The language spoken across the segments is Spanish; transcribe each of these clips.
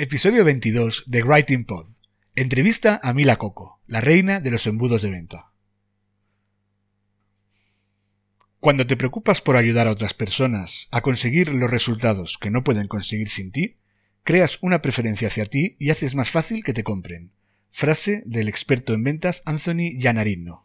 Episodio 22 de Writing Pod. Entrevista a Mila Coco, la reina de los embudos de venta. Cuando te preocupas por ayudar a otras personas a conseguir los resultados que no pueden conseguir sin ti, creas una preferencia hacia ti y haces más fácil que te compren. Frase del experto en ventas Anthony Giannarino.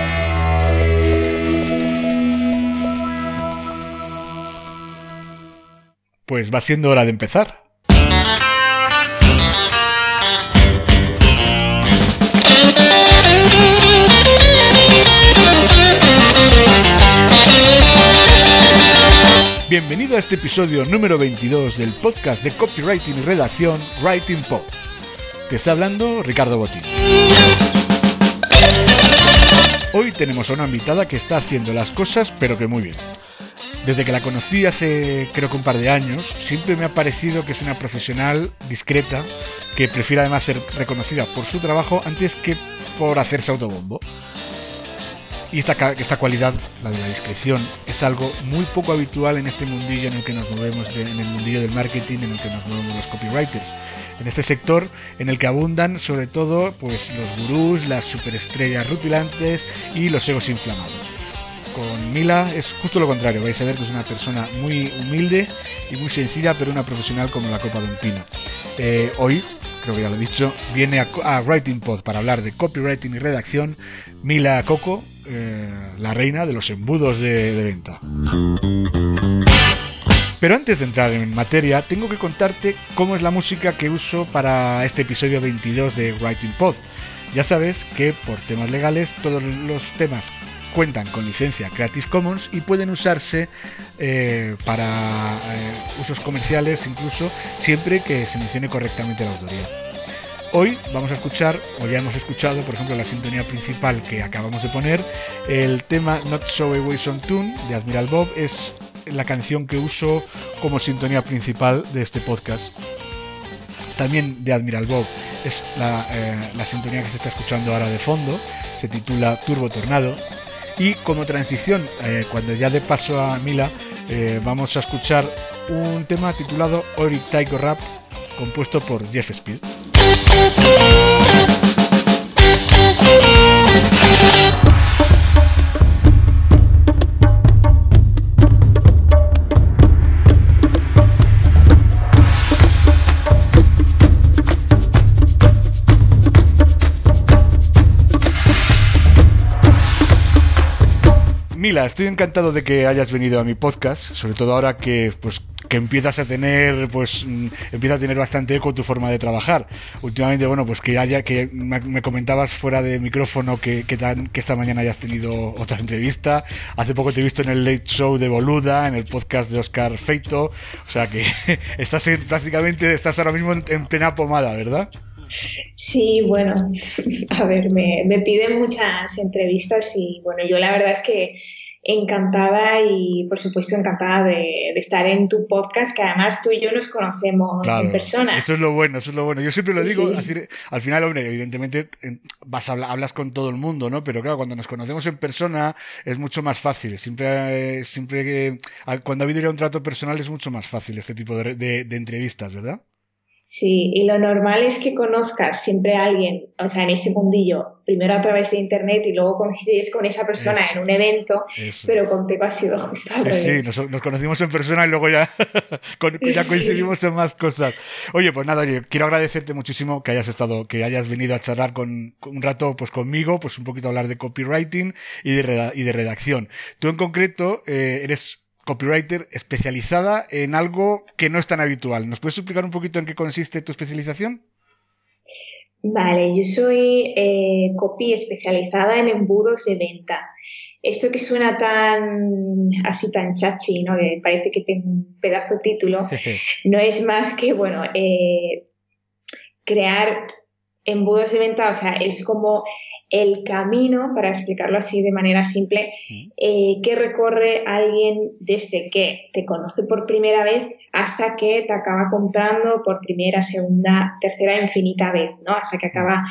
Pues va siendo hora de empezar. Bienvenido a este episodio número 22 del podcast de copywriting y redacción Writing Pod. Te está hablando Ricardo Botín. Hoy tenemos a una invitada que está haciendo las cosas pero que muy bien. Desde que la conocí hace creo que un par de años, siempre me ha parecido que es una profesional discreta, que prefiere además ser reconocida por su trabajo antes que por hacerse autobombo. Y esta, esta cualidad, la de la discreción, es algo muy poco habitual en este mundillo en el que nos movemos, en el mundillo del marketing, en el que nos movemos los copywriters. En este sector en el que abundan sobre todo pues, los gurús, las superestrellas rutilantes y los egos inflamados. Con Mila es justo lo contrario, vais a ver que es una persona muy humilde y muy sencilla, pero una profesional como la copa de un pino. Eh, hoy, creo que ya lo he dicho, viene a, Writing Pod para hablar de copywriting y redacción Mila Coco, eh, la reina de los embudos de venta. Pero antes de entrar en materia, tengo que contarte cómo es la música que uso para este episodio 22 de Writing Pod. Ya sabes que por temas legales todos los temas cuentan con licencia Creative Commons y pueden usarse eh, para eh, usos comerciales incluso siempre que se mencione correctamente la autoría. Hoy vamos a escuchar, o ya hemos escuchado, por ejemplo, la sintonía principal que acabamos de poner, el tema Not So Away Son Tune de Admiral Bob es la canción que uso como sintonía principal de este podcast. También de Admiral Bob es la, eh, la sintonía que se está escuchando ahora de fondo, se titula Turbo Tornado. Y como transición, eh, cuando ya de paso a Mila, eh, vamos a escuchar un tema titulado Oric Taiko Rap, compuesto por Jeff Speed. Mila, estoy encantado de que hayas venido a mi podcast, sobre todo ahora que pues que empiezas a tener pues mm, empieza a tener bastante eco tu forma de trabajar. Últimamente, bueno, pues que haya que me, me comentabas fuera de micrófono que, que, tan- que esta mañana hayas tenido otra entrevista. Hace poco te he visto en el Late Show de Boluda, en el podcast de Oscar Feito, o sea que estás en- prácticamente estás ahora mismo en, en plena pomada, ¿verdad? Sí, bueno, a ver, me, me piden muchas entrevistas y bueno, yo la verdad es que encantada y por supuesto encantada de, estar en tu podcast, que además tú y yo nos conocemos en persona. Eso es lo bueno, eso es lo bueno. Yo siempre lo digo, al final, hombre, evidentemente vas a hablas con todo el mundo, ¿no? Pero claro, cuando nos conocemos en persona es mucho más fácil. Siempre, siempre que, cuando ha habido ya un trato personal es mucho más fácil este tipo de entrevistas, ¿verdad? Sí, y lo normal es que conozcas siempre a alguien, o sea, en ese mundillo, primero a través de internet y luego coincides con esa persona en un evento, pero con Peco ha sido justo al Sí, sí nos, conocimos en persona y luego ya, ya coincidimos en más cosas. Oye, pues nada, oye, quiero agradecerte muchísimo que hayas estado, que hayas venido a charlar con, un rato pues conmigo, pues un poquito a hablar de copywriting y de, y de redacción. Tú en concreto eh, eres copywriter especializada en algo que no es tan habitual. ¿Nos puedes explicar un poquito en qué consiste tu especialización? Vale, yo soy eh, copy especializada en embudos de venta. Esto que suena tan así tan chachi, ¿no? que parece que tengo un pedazo de título, no es más que, bueno, eh, crear embudos de venta, o sea, es como el camino, para explicarlo así de manera simple, eh, que recorre alguien desde que te conoce por primera vez hasta que te acaba comprando por primera, segunda, tercera, infinita vez, ¿no? Hasta que acaba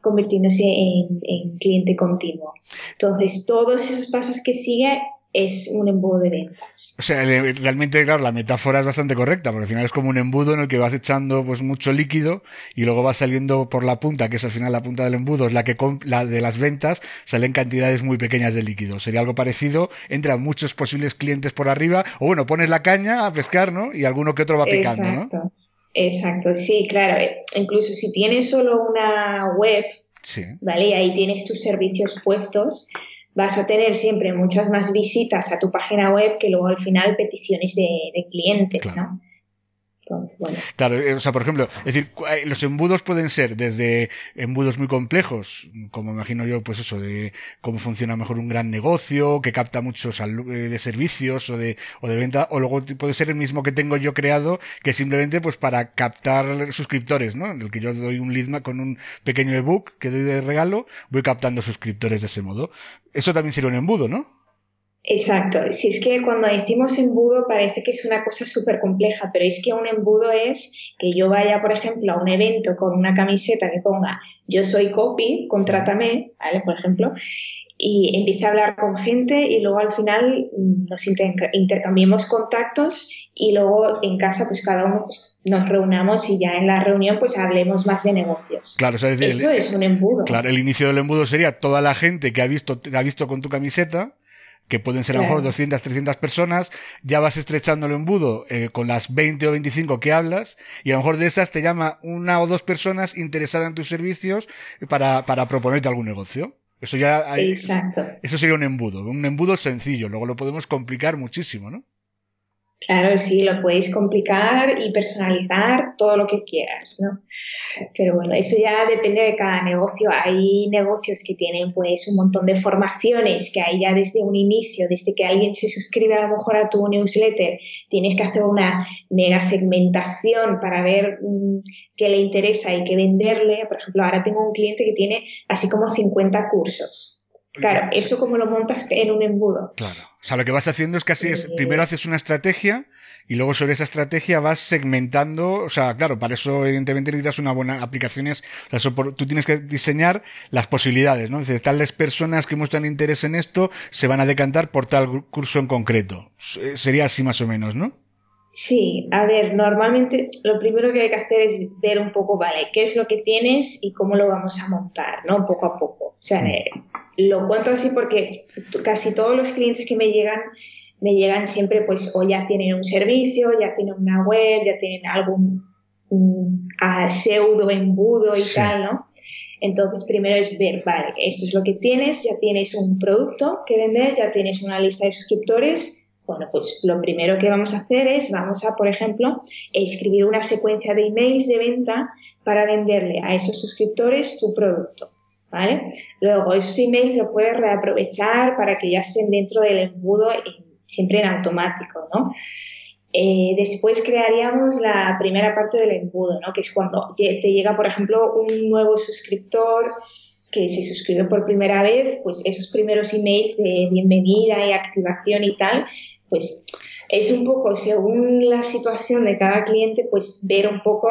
convirtiéndose en, en cliente continuo. Entonces, todos esos pasos que sigue es un embudo de ventas. O sea, realmente, claro, la metáfora es bastante correcta, porque al final es como un embudo en el que vas echando pues mucho líquido y luego va saliendo por la punta, que es al final la punta del embudo, es la que la de las ventas, salen cantidades muy pequeñas de líquido. Sería algo parecido, entran muchos posibles clientes por arriba, o bueno, pones la caña a pescar, ¿no? Y alguno que otro va picando, Exacto. Exacto, sí, claro. Incluso si tienes solo una web, ¿vale? Y ahí tienes tus servicios puestos, vas a tener siempre muchas más visitas a tu página web que luego al final peticiones de, clientes, ¿no? Claro, eh, o sea, por ejemplo, es decir, eh, los embudos pueden ser desde embudos muy complejos, como imagino yo, pues eso, de cómo funciona mejor un gran negocio, que capta muchos eh, de servicios o de, o de venta, o luego puede ser el mismo que tengo yo creado, que simplemente pues para captar suscriptores, ¿no? En el que yo doy un lead con un pequeño ebook que doy de regalo, voy captando suscriptores de ese modo. Eso también sería un embudo, ¿no? Exacto. Si es que cuando decimos embudo parece que es una cosa súper compleja, pero es que un embudo es que yo vaya, por ejemplo, a un evento con una camiseta que ponga yo soy copy, contrátame, ¿vale? Por ejemplo, y empiece a hablar con gente y luego al final mm, nos intercambiemos contactos y luego en casa pues cada uno pues, nos reunamos y ya en la reunión pues hablemos más de negocios. Claro, eso es un embudo. Claro, el inicio del embudo sería toda la gente que ha visto, ha visto con tu camiseta que pueden ser a lo mejor 200, 300 personas, ya vas estrechando el embudo eh, con las 20 o 25 que hablas y a lo mejor de esas te llama una o dos personas interesadas en tus servicios para, para proponerte algún negocio. Eso ya Exacto. Eso sería un embudo, un embudo sencillo, luego lo podemos complicar muchísimo, ¿no? Claro, sí, lo podéis complicar y personalizar todo lo que quieras, ¿no? Pero bueno, eso ya depende de cada negocio. Hay negocios que tienen pues un montón de formaciones que hay ya desde un inicio, desde que alguien se suscribe a lo mejor a tu newsletter, tienes que hacer una mega segmentación para ver mm, qué le interesa y qué venderle. Por ejemplo, ahora tengo un cliente que tiene así como 50 cursos. Claro, eso como lo montas en un embudo. Claro. O sea, lo que vas haciendo es que así es, primero haces una estrategia y luego sobre esa estrategia vas segmentando, o sea, claro, para eso evidentemente necesitas una buena aplicaciones, o sea, tú tienes que diseñar las posibilidades, ¿no? Dice, tales personas que muestran interés en esto se van a decantar por tal curso en concreto. Sería así más o menos, ¿no? Sí, a ver, normalmente lo primero que hay que hacer es ver un poco, vale, qué es lo que tienes y cómo lo vamos a montar, ¿no? Poco a poco. O sea, eh, lo cuento así porque casi todos los clientes que me llegan, me llegan siempre pues o ya tienen un servicio, ya tienen una web, ya tienen algún pseudo embudo y tal, ¿no? Entonces, primero es ver, vale, esto es lo que tienes, ya tienes un producto que vender, ya tienes una lista de suscriptores, bueno, pues lo primero que vamos a hacer es, vamos a, por ejemplo, escribir una secuencia de emails de venta para venderle a esos suscriptores tu producto. ¿Vale? Luego, esos emails se puedes reaprovechar para que ya estén dentro del embudo siempre en automático, ¿no? Eh, después crearíamos la primera parte del embudo, ¿no? Que es cuando te llega, por ejemplo, un nuevo suscriptor que se suscribe por primera vez, pues esos primeros emails de bienvenida y activación y tal, pues es un poco, según la situación de cada cliente, pues ver un poco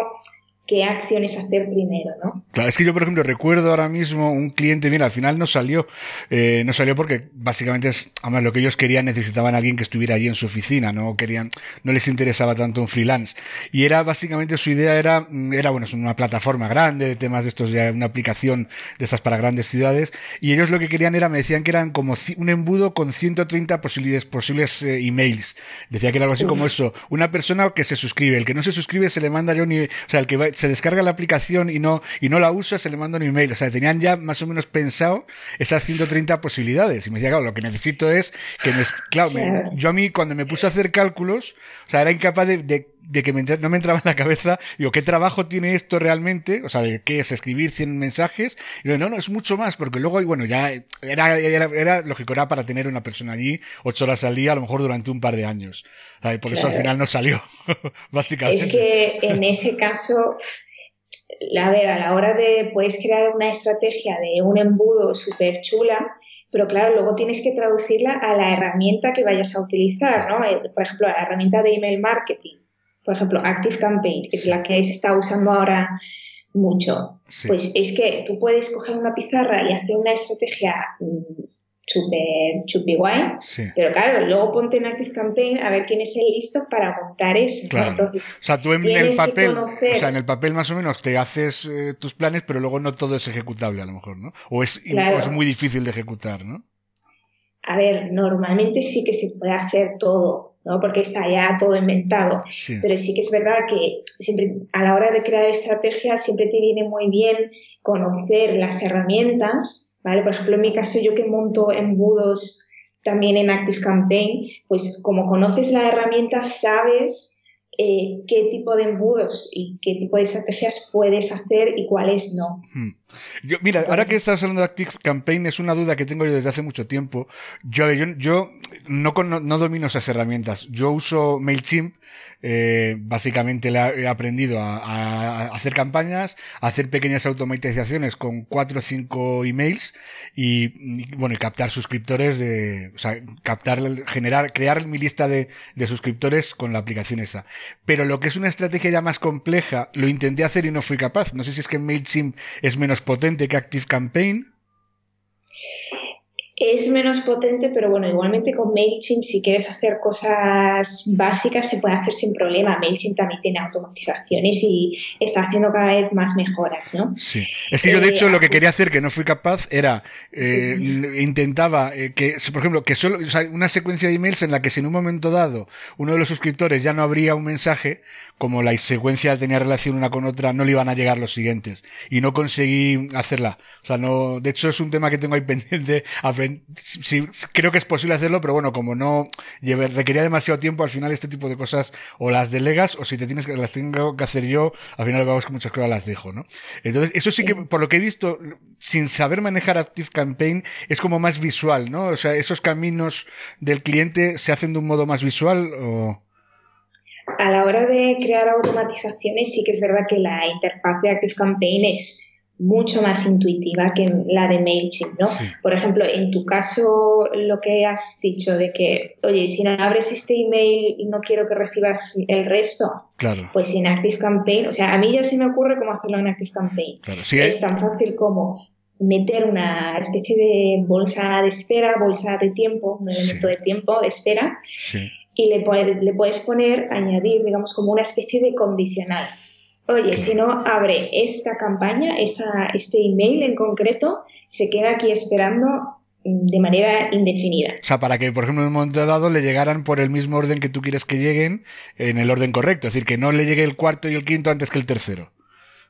qué acciones hacer primero, ¿no? Claro, es que yo, por ejemplo, recuerdo ahora mismo un cliente, mira, al final no salió, eh, no salió porque básicamente es, además lo que ellos querían, necesitaban a alguien que estuviera allí en su oficina, no querían, no les interesaba tanto un freelance. Y era básicamente su idea era, mm, era bueno, es una plataforma grande de temas de estos, ya una aplicación de estas para grandes ciudades, y ellos lo que querían era, me decían que eran como un embudo con 130 posibles, posibles eh, emails. Decía que era algo así como eso, una persona que se suscribe, el que no se suscribe se le manda yo ni, o sea, el que va, se descarga la aplicación y no, y no la usa, se le manda un email. O sea, tenían ya más o menos pensado esas 130 posibilidades. Y me decía, claro, lo que necesito es que me, claro, yo a mí cuando me puse a hacer cálculos, o sea, era incapaz de, de, que me no me entraba en la cabeza, digo, ¿qué trabajo tiene esto realmente? O sea, ¿de qué es escribir 100 mensajes? Y digo, no, no, es mucho más, porque luego, bueno, ya era, era, era lógico, era para tener una persona allí ocho horas al día, a lo mejor durante un par de años. por eso al final no salió, básicamente. Es que en ese caso, a ver, a la hora de, puedes crear una estrategia de un embudo súper chula, pero claro, luego tienes que traducirla a la herramienta que vayas a utilizar, ¿no? Eh, por ejemplo, a la herramienta de email marketing, por ejemplo, Active Campaign, que es la que se está usando ahora mucho. Pues es que tú puedes coger una pizarra y hacer una estrategia mm, súper chupi guay. Pero claro, luego ponte en Active Campaign a ver quién es el listo para montar eso. Entonces, o sea, tú en el papel, o sea, en el papel más o menos te haces eh, tus planes, pero luego no todo es ejecutable a lo mejor, ¿no? O es, es muy difícil de ejecutar, ¿no? A ver, normalmente sí que se puede hacer todo, ¿no? Porque está ya todo inventado. Pero sí que es verdad que siempre a la hora de crear estrategias siempre te viene muy bien conocer las herramientas ¿vale? Por ejemplo, en mi caso, yo que monto embudos también en Active Campaign, pues como conoces la herramienta, sabes eh, qué tipo de embudos y qué tipo de estrategias puedes hacer y cuáles no. Hmm. Yo, mira, ahora que estás hablando de Active Campaign, es una duda que tengo yo desde hace mucho tiempo. Yo, yo, yo no, no, no domino esas herramientas. Yo uso MailChimp eh, básicamente he aprendido a, hacer campañas, hacer pequeñas automatizaciones con cuatro o cinco emails y, bueno, y captar suscriptores de, o sea, captar, generar, crear mi lista de, de suscriptores con la aplicación esa. Pero lo que es una estrategia ya más compleja, lo intenté hacer y no fui capaz. No sé si es que MailChimp es menos potente que Active Campaign es menos potente, pero bueno, igualmente con MailChimp, si quieres hacer cosas básicas, se puede hacer sin problema. MailChimp también tiene automatizaciones y está haciendo cada vez más mejoras, ¿no? Sí. Es que yo, de hecho, lo que eh, quería hacer, que no fui capaz, era, eh, intentaba eh, que, por ejemplo, que solo, o sea, una secuencia de emails en la que si en un momento dado uno de los suscriptores ya no abría un mensaje, como la secuencia tenía relación una con otra, no le iban a llegar los siguientes. Y no conseguí hacerla. O sea, no, de hecho es un tema que tengo ahí pendiente, sí, creo que es posible hacerlo, pero bueno, como no requería demasiado tiempo, al final este tipo de cosas o las delegas o si te tienes que las tengo que hacer yo, al final lo que hago es que muchas cosas las dejo, ¿no? Entonces, eso sí que, por lo que he visto, sin saber manejar Active Campaign, es como más visual, ¿no? O sea, esos caminos del cliente se hacen de un modo más visual o... A la hora de crear automatizaciones, sí que es verdad que la interfaz de Active Campaign es mucho más intuitiva que la de MailChimp, ¿no? Por ejemplo, en tu caso, lo que has dicho de que, oye, si no abres este email y no quiero que recibas el resto, claro. pues en Active Campaign, o sea, a mí ya se me ocurre cómo hacerlo en Active Campaign. es tan fácil como meter una especie de bolsa de espera, bolsa de tiempo, un elemento de tiempo de espera, y le, le puedes poner, añadir, digamos, como una especie de condicional oye, si no abre esta campaña, esta, este email en concreto, se queda aquí esperando de manera indefinida. O sea, para que, por ejemplo, en un momento dado le llegaran por el mismo orden que tú quieres que lleguen, en el orden correcto. Es decir, que no le llegue el cuarto y el quinto antes que el tercero.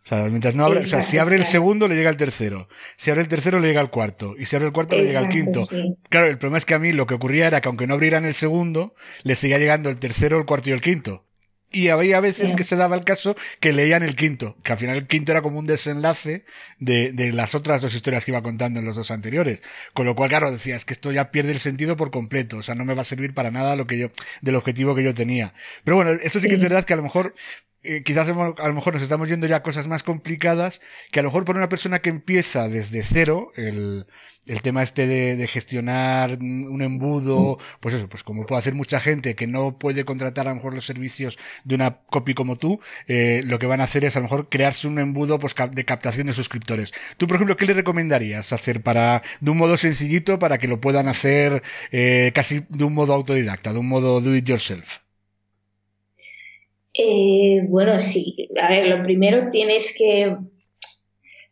O sea, mientras no abre, o sea, si abre el segundo le llega el tercero, si abre el tercero le llega el cuarto, y si abre el cuarto le llega el quinto. Claro, el problema es que a mí lo que ocurría era que aunque no abrieran el segundo, le seguía llegando el tercero, el cuarto y el quinto. Y había veces que se daba el caso que leían el quinto, que al final el quinto era como un desenlace de, de las otras dos historias que iba contando en los dos anteriores. Con lo cual, claro, decía, es que esto ya pierde el sentido por completo, o sea, no me va a servir para nada lo que yo, del objetivo que yo tenía. Pero bueno, eso sí que es verdad que a lo mejor eh, quizás a lo mejor nos estamos yendo ya a cosas más complicadas, que a lo mejor para una persona que empieza desde cero, el, el tema este de, gestionar un embudo, pues eso, pues como puede hacer mucha gente que no puede contratar a lo mejor los servicios de una copy como tú, eh, lo que van a hacer es a lo mejor crearse un embudo pues, de captación de suscriptores. Tú, por ejemplo, ¿qué le recomendarías hacer para, de un modo sencillito para que lo puedan hacer eh, casi de un modo autodidacta, de un modo do it yourself? Eh, bueno, sí. A ver, lo primero tienes que.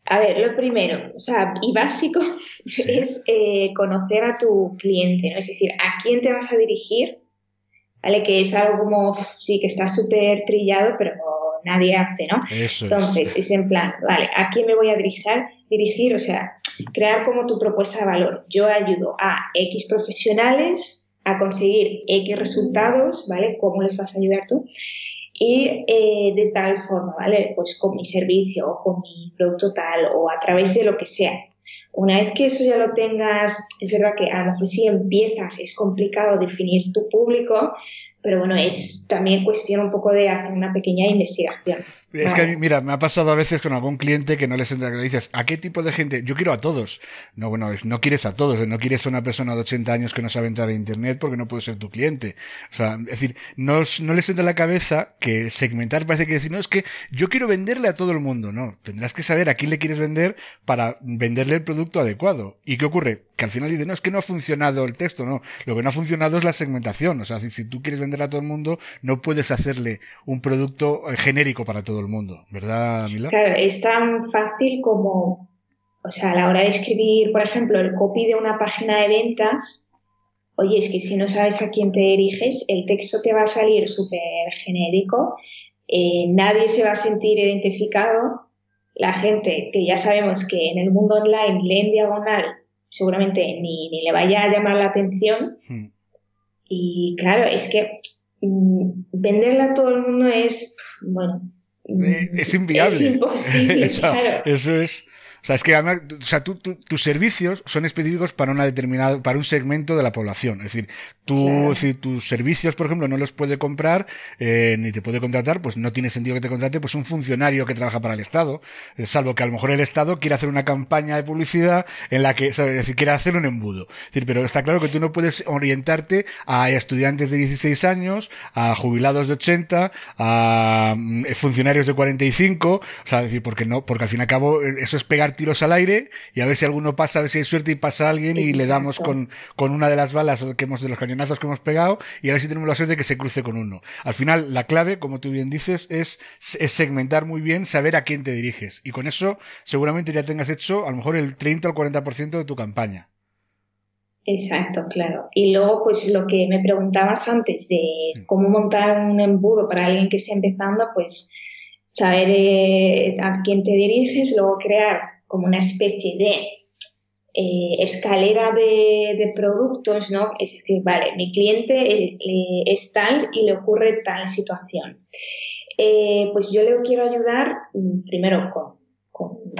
A ver, lo primero, o sea, y básico es eh, conocer a tu cliente, ¿no? Es decir, a quién te vas a dirigir, ¿vale? Que es algo como, sí, que está súper trillado, pero nadie hace, ¿no? Entonces, es. en plan, vale, ¿a quién me voy a dirigir? Dirigir, o sea, crear como tu propuesta de valor. Yo ayudo a X profesionales a conseguir X resultados, ¿vale? ¿Cómo les vas a ayudar tú? Y eh, de tal forma, ¿vale? Pues con mi servicio o con mi producto tal o a través de lo que sea. Una vez que eso ya lo tengas, es verdad que a lo mejor si empiezas es complicado definir tu público, pero bueno, es también cuestión un poco de hacer una pequeña investigación. Es que, mira, me ha pasado a veces con algún cliente que no les entra, que le dices, ¿a qué tipo de gente? Yo quiero a todos. No, bueno, no quieres a todos, no quieres a una persona de 80 años que no sabe entrar a Internet porque no puede ser tu cliente. O sea, es decir, no, no les entra en la cabeza que segmentar parece que decir, no, es que yo quiero venderle a todo el mundo. No, tendrás que saber a quién le quieres vender para venderle el producto adecuado. ¿Y qué ocurre? Que al final dice, no, es que no ha funcionado el texto, no. Lo que no ha funcionado es la segmentación. O sea, si tú quieres vender a todo el mundo, no puedes hacerle un producto eh, genérico para todo el mundo, ¿verdad, Mila? Claro, es tan fácil como, o sea, a la hora de escribir, por ejemplo, el copy de una página de ventas, oye, es que si no sabes a quién te diriges, el texto te va a salir súper genérico, eh, nadie se va a sentir identificado, la gente que ya sabemos que en el mundo online leen diagonal, seguramente ni, ni le vaya a llamar la atención. Hmm. Y claro, es que mm, venderla a todo el mundo es, bueno, eh, es inviable. Es imposible. Eso es. O sea, es que además, o sea, tus servicios son específicos para una determinada, para un segmento de la población. Es decir, tú, si tus servicios, por ejemplo, no los puede comprar, eh, ni te puede contratar, pues no tiene sentido que te contrate, pues un funcionario que trabaja para el Estado, eh, salvo que a lo mejor el Estado quiera hacer una campaña de publicidad en la que, es decir, quiere hacer un embudo. Es decir, pero está claro que tú no puedes orientarte a estudiantes de 16 años, a jubilados de 80, a mm, funcionarios de 45, o sea, decir, porque no, porque al fin y al cabo, eh, eso es pegar tiros al aire y a ver si alguno pasa, a ver si hay suerte y pasa alguien y le damos con, con una de las balas que hemos, de los cañonazos que hemos pegado y a ver si tenemos la suerte de que se cruce con uno. Al final, la clave, como tú bien dices, es, es segmentar muy bien, saber a quién te diriges. Y con eso, seguramente ya tengas hecho a lo mejor el 30 o el 40% de tu campaña. Exacto, claro. Y luego, pues lo que me preguntabas antes de cómo montar un embudo para alguien que esté empezando, pues saber eh, a quién te diriges, luego crear como una especie de eh, escalera de, productos, ¿no? Es decir, vale, mi cliente eh, es tal y le ocurre tal situación. Eh, pues yo le quiero ayudar mm, primero con,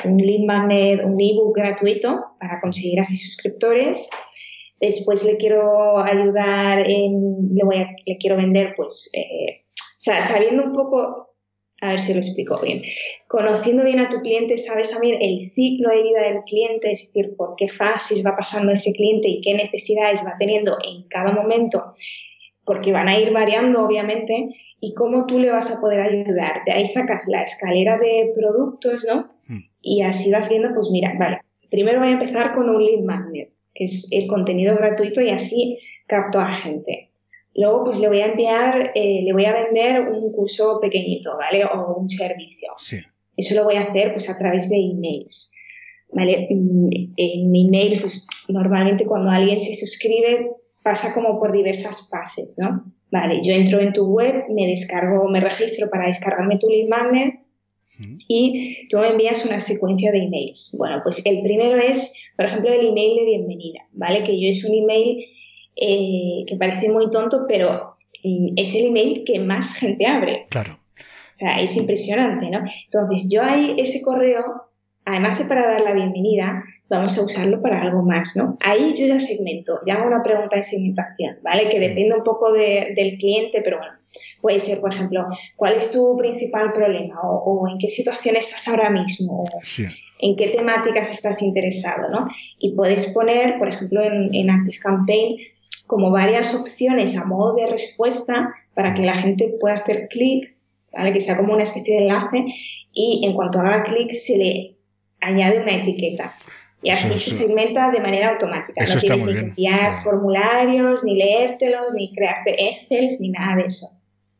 un lead magnet, un ebook gratuito para conseguir así suscriptores. Después le quiero ayudar en, le, voy a, le quiero vender, pues, o sea, sabiendo un poco a ver si lo explico bien. Conociendo bien a tu cliente, sabes también el ciclo de vida del cliente, es decir, por qué fases va pasando ese cliente y qué necesidades va teniendo en cada momento, porque van a ir variando, obviamente, y cómo tú le vas a poder ayudar. De ahí sacas la escalera de productos, ¿no? Hmm. Y así vas viendo, pues mira, vale, primero voy a empezar con un lead magnet, que es el contenido gratuito y así capto a gente. Luego, pues le voy a enviar, eh, le voy a vender un curso pequeñito, ¿vale? O un servicio. Sí. Eso lo voy a hacer, pues, a través de emails. ¿Vale? Mm, en emails, pues, normalmente cuando alguien se suscribe, pasa como por diversas fases, ¿no? Vale, yo entro en tu web, me descargo, me registro para descargarme tu lead magnet y tú me envías una secuencia de emails. Bueno, pues el primero es, por ejemplo, el email de bienvenida, ¿vale? Que yo es un email eh, que parece muy tonto, pero mm, es el email que más gente abre. Claro. O sea, es impresionante, ¿no? Entonces, yo ahí ese correo, además de para dar la bienvenida, vamos a usarlo para algo más, ¿no? Ahí yo ya segmento, ya hago una pregunta de segmentación, ¿vale? Que depende un poco del cliente, pero bueno, Puede ser, por ejemplo, ¿cuál es tu principal problema? O, en qué situación estás ahora mismo? ¿En qué temáticas estás interesado? ¿no? Y puedes poner, por ejemplo, en, en ActiveCampaign como varias opciones a modo de respuesta para que la gente pueda hacer clic, ¿vale? que sea como una especie de enlace y en cuanto haga clic se le añade una etiqueta. Y así se segmenta de manera automática. no tienes ni que enviar formularios, ni leértelos, ni crearte Excel, ni nada de eso.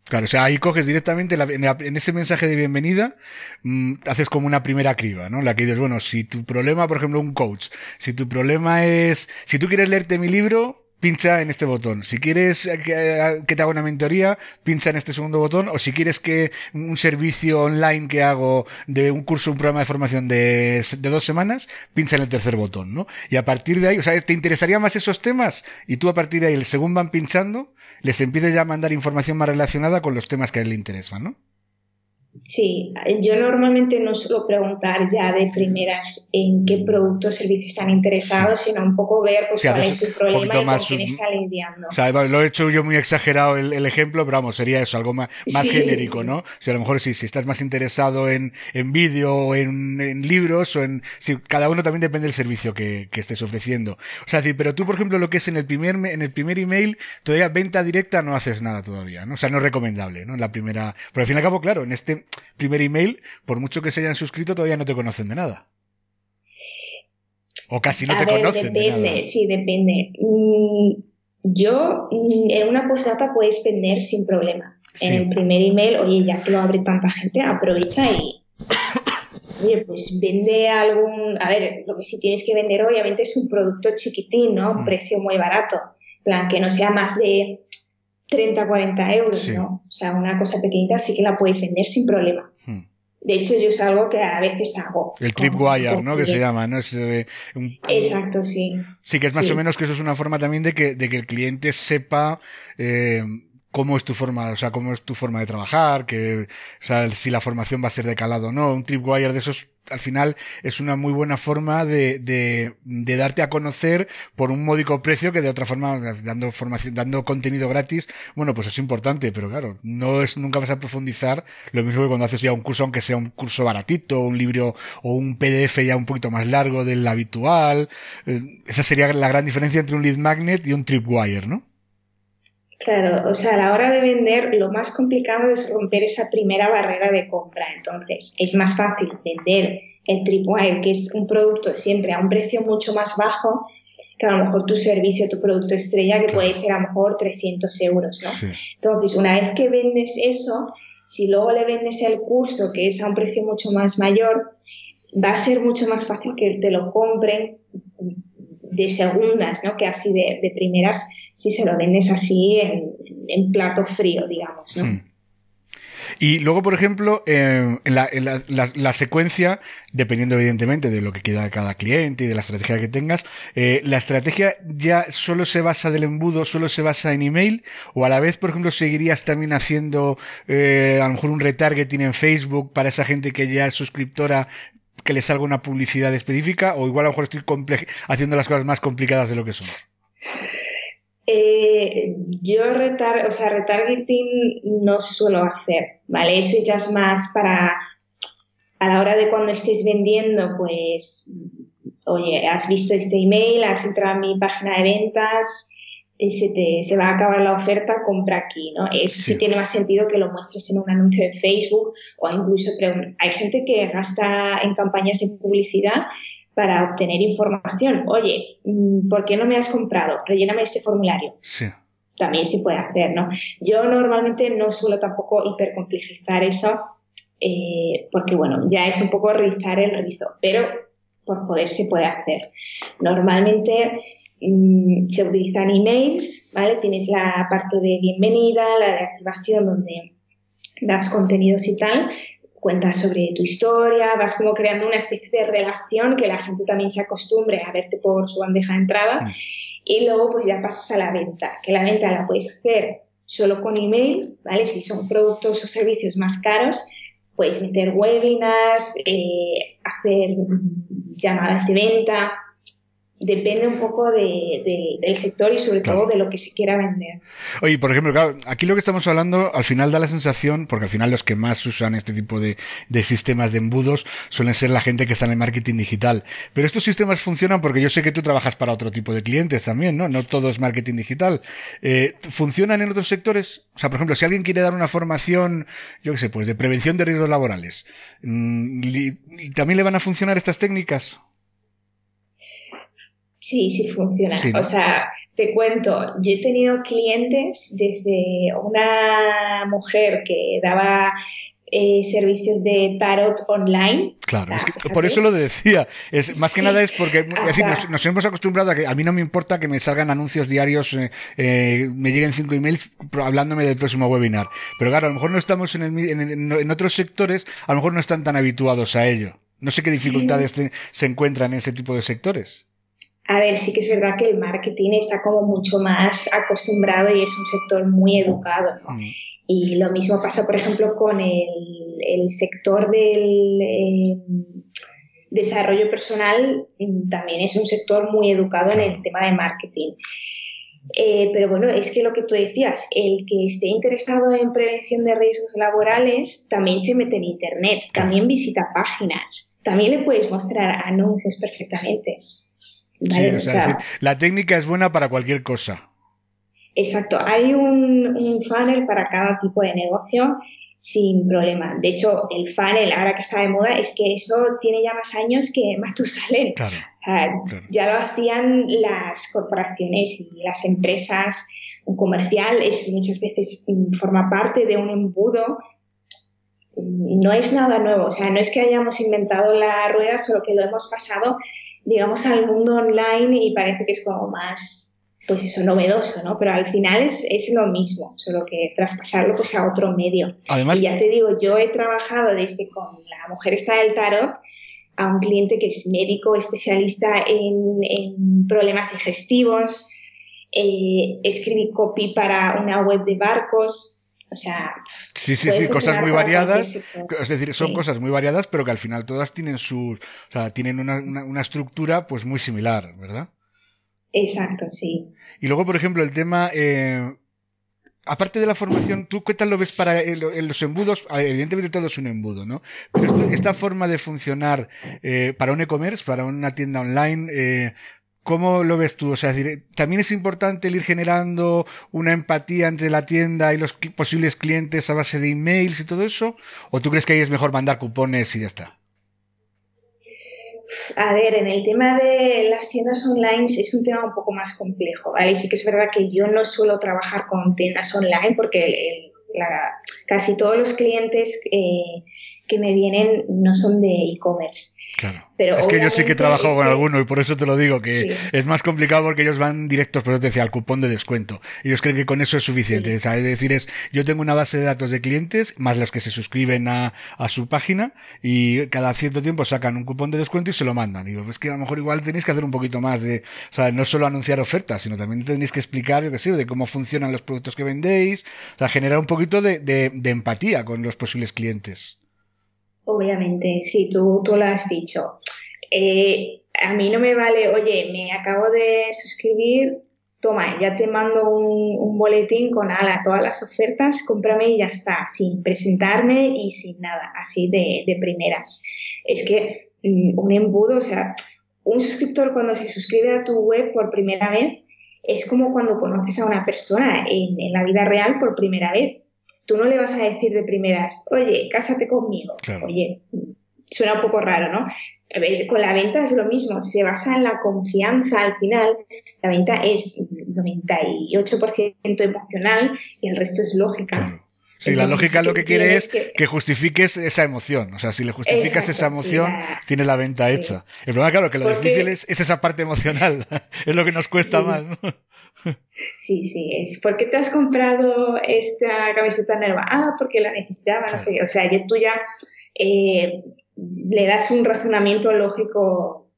Claro, o sea, ahí coges directamente en, ese mensaje de bienvenida, mm, haces como una primera criba, ¿no? La que dices, bueno, si tu problema, por ejemplo, un coach, si tu problema es, si tú quieres leerte mi libro, pincha en este botón. Si quieres eh, que, te haga una mentoría, pincha en este segundo botón. O si quieres que un servicio online que hago de un curso, un programa de formación de, dos semanas, pincha en el tercer botón, ¿no? Y a partir de ahí, o sea, ¿te interesaría más esos temas? Y tú a partir de ahí, según van pinchando, les empiezas ya a mandar información más relacionada con los temas que a él le interesan, ¿no? Sí, yo normalmente no suelo preguntar ya de primeras en qué producto o servicio están interesados, sino un poco ver pues, cuál es su problema y con quién está lidiando. O sea, lo he hecho yo muy exagerado el, ejemplo, pero vamos, sería eso, algo más, más genérico, ¿no? O sea, a lo mejor si, si estás más interesado en, en vídeo o en, en, libros o en... Si, cada uno también depende del servicio que, que estés ofreciendo. O sea, decir, pero tú, por ejemplo, lo que es en el primer, en el primer email, todavía venta directa no haces nada todavía, ¿no? O sea, no es recomendable, ¿no? En la primera... Pero al fin y al cabo, claro, en este primer email, por mucho que se hayan suscrito, todavía no te conocen de nada. O casi no te conocen depende, de nada. Sí, depende. Mm, yo mm, en una postdata puedes vender sin problema. En el primer email, oye, ya que lo abre tanta gente, aprovecha y oye, pues vende algún, a ver, lo que sí tienes que vender obviamente es un producto chiquitín, ¿no? Un precio muy barato, plan que no sea más de 30, 40 euros, ¿no? O sea, una cosa pequeñita sí que la puedes vender sin problema. Hmm. De hecho, yo es algo que a veces hago. El tripwire, ¿no? Que se llama, ¿no? Eh, Exacto, sí. Sí, que es más o menos que eso es una forma también de que, de que el cliente sepa eh, cómo es tu forma, o sea, cómo es tu forma de trabajar, que, o sea, si la formación va a ser de calado o no. Un tripwire de esos al final es una muy buena forma de, de, de, darte a conocer por un módico precio que de otra forma, dando formación, dando contenido gratis, bueno, pues es importante, pero claro, no es, nunca vas a profundizar lo mismo que cuando haces ya un curso, aunque sea un curso baratito, un libro o un PDF ya un poquito más largo del habitual. Eh, esa sería la gran diferencia entre un lead magnet y un tripwire, ¿no? Claro, o sea, a la hora de vender lo más complicado es romper esa primera barrera de compra. Entonces, es más fácil vender el Tripwire, que es un producto siempre a un precio mucho más bajo que a lo mejor tu servicio, tu producto estrella, que puede ser a lo mejor 300 euros, ¿no? Entonces, una vez que vendes eso, si luego le vendes el curso, que es a un precio mucho más mayor, va a ser mucho más fácil que te lo compren de segundas, ¿no? Que así de, de primeras si se lo vendes así en, plato frío, digamos, ¿no? Y luego, por ejemplo, eh, en, la, la, secuencia, dependiendo evidentemente de lo que queda cada cliente y de la estrategia que tengas, eh, ¿la estrategia ya solo se basa del embudo, solo se basa en email? ¿O a la vez, por ejemplo, seguirías también haciendo eh, a lo mejor un retargeting en Facebook para esa gente que ya es suscriptora que le salga una publicidad específica? ¿O igual a lo mejor estoy haciendo las cosas más complicadas de lo que son? Eh, yo retar, o sea, retargeting no suelo hacer, ¿vale? Eso ya es más para a la hora de cuando estés vendiendo, pues, oye, has visto este email, has entrado a mi página de ventas, se, te, se va a acabar la oferta, compra aquí, ¿no? Eso sí. tiene más sentido que lo muestres en un anuncio de Facebook o incluso, hay gente que gasta en campañas de publicidad para obtener información. Oye, mm, ¿por qué no me has comprado? Relléname este formulario. Sí. También se puede hacer, ¿no? Yo normalmente no suelo tampoco hipercomplejizar eso, eh, porque bueno, ya es un poco rizar el rizo, pero por poder se puede hacer. Normalmente mm, se utilizan emails, ¿vale? Tienes la parte de bienvenida, la de activación donde das contenidos y tal, cuentas sobre tu historia, vas como creando una especie de relación que la gente también se acostumbre a verte por su bandeja de entrada y luego pues ya pasas a la venta, que la venta la puedes hacer solo con email, ¿vale? Si son productos o servicios más caros, puedes meter webinars, eh, hacer llamadas de venta depende un poco de, del sector y sobre todo de lo que se quiera vender. Oye, por ejemplo, claro, aquí lo que estamos hablando al final da la sensación, porque al final los que más usan este tipo de, de, sistemas de embudos suelen ser la gente que está en el marketing digital. Pero estos sistemas funcionan porque yo sé que tú trabajas para otro tipo de clientes también, ¿no? No todo es marketing digital. Eh, ¿Funcionan en otros sectores? O sea, por ejemplo, si alguien quiere dar una formación, yo qué sé, pues de prevención de riesgos laborales, mm, ¿también le van a funcionar estas técnicas? Sí, sí funciona. O sea, te cuento, yo he tenido clientes desde una mujer que daba eh, servicios de tarot online. Claro, es que por eso lo decía. Es, más que nada es porque nos, hemos acostumbrado a que a mí no me importa que me salgan anuncios diarios, eh, eh, me lleguen cinco emails hablándome del próximo webinar. Pero claro, a lo mejor no estamos en, el, en, en otros sectores, a lo mejor no están tan habituados a ello. No sé qué dificultades se encuentran en ese tipo de sectores. A ver, sí que es verdad que el marketing está como mucho más acostumbrado y es un sector muy educado, ¿no? Mm. Y lo mismo pasa, por ejemplo, con el, sector del eh, desarrollo personal, también es un sector muy educado en el tema de marketing. Eh, pero bueno, es que lo que tú decías, el que esté interesado en prevención de riesgos laborales también se mete en Internet, también visita páginas, también le puedes mostrar anuncios perfectamente la técnica es buena para cualquier cosa. Exacto, hay un, funnel para cada tipo de negocio sin problema. De hecho, el funnel, ahora que está de moda, es que eso tiene ya más años que Matusalén. Claro, o sea, ya lo hacían las corporaciones y las empresas. Un comercial es muchas veces mm, forma parte de un embudo. No es nada nuevo, o sea, no es que hayamos inventado la rueda, solo que lo hemos pasado digamos, al mundo online y parece que es como más, pues eso, novedoso, ¿no? Pero al final es, es lo mismo, solo que traspasarlo pues a otro medio. Además, y ya te digo, yo he trabajado desde con la mujer está del tarot a un cliente que es médico especialista en, en problemas digestivos, eh, escribí copy para una web de barcos, o sea, sí, sí, sí, cosas muy variadas. Es decir, son cosas muy variadas, pero que al final todas tienen su, o sea, tienen una, una, estructura pues muy similar, ¿verdad? Exacto, sí. Y luego, por ejemplo, el tema, eh, aparte de la formación, ¿tú qué tal lo ves para los embudos? Evidentemente todo es un embudo, ¿no? Pero esta forma de funcionar eh, para un e-commerce, para una tienda online, eh, ¿Cómo lo ves tú? O sea, también es importante el ir generando una empatía entre la tienda y los posibles clientes a base de emails y todo eso. ¿O tú crees que ahí es mejor mandar cupones y ya está? A ver, en el tema de las tiendas online es un tema un poco más complejo, ¿vale? Sí que es verdad que yo no suelo trabajar con tiendas online porque casi todos los clientes eh, que me vienen no son de e-commerce. Claro. Pero es que yo sí que he trabajado con alguno y por eso te lo digo, que es más complicado porque ellos van directos, por eso te decía, al cupón de descuento. Ellos creen que con eso es suficiente. Es decir, es, yo tengo una base de datos de clientes, más los que se suscriben a, a su página, y cada cierto tiempo sacan un cupón de descuento y se lo mandan. Digo, es que a lo mejor igual tenéis que hacer un poquito más de, o sea, no solo anunciar ofertas, sino también tenéis que explicar, yo que sé, de cómo funcionan los productos que vendéis, o sea, generar un poquito de, de, de empatía con los posibles clientes. Obviamente, sí, tú, tú lo has dicho. Eh, a mí no me vale, oye, me acabo de suscribir, toma, ya te mando un, boletín con ala, todas las ofertas, cómprame y ya está, sin presentarme y sin nada, así de, de primeras. Es que mm, un embudo, o sea, un suscriptor cuando se suscribe a tu web por primera vez es como cuando conoces a una persona en, en la vida real por primera vez tú no le vas a decir de primeras, oye, cásate conmigo. Oye, suena un poco raro, ¿no? Con la venta es lo mismo, se basa en la confianza al final. La venta es 98% emocional y el resto es lógica. Sí, la lógica lo que quiere es que, justifiques esa emoción. O sea, si le justificas esa emoción, tienes la venta hecha. El problema, claro, que lo difícil es, esa parte emocional. es lo que nos cuesta más. Sí, sí, es porque te has comprado esta camiseta nueva? Ah, porque la necesitaba, no sé O sea, tú ya eh, le das un razonamiento lógico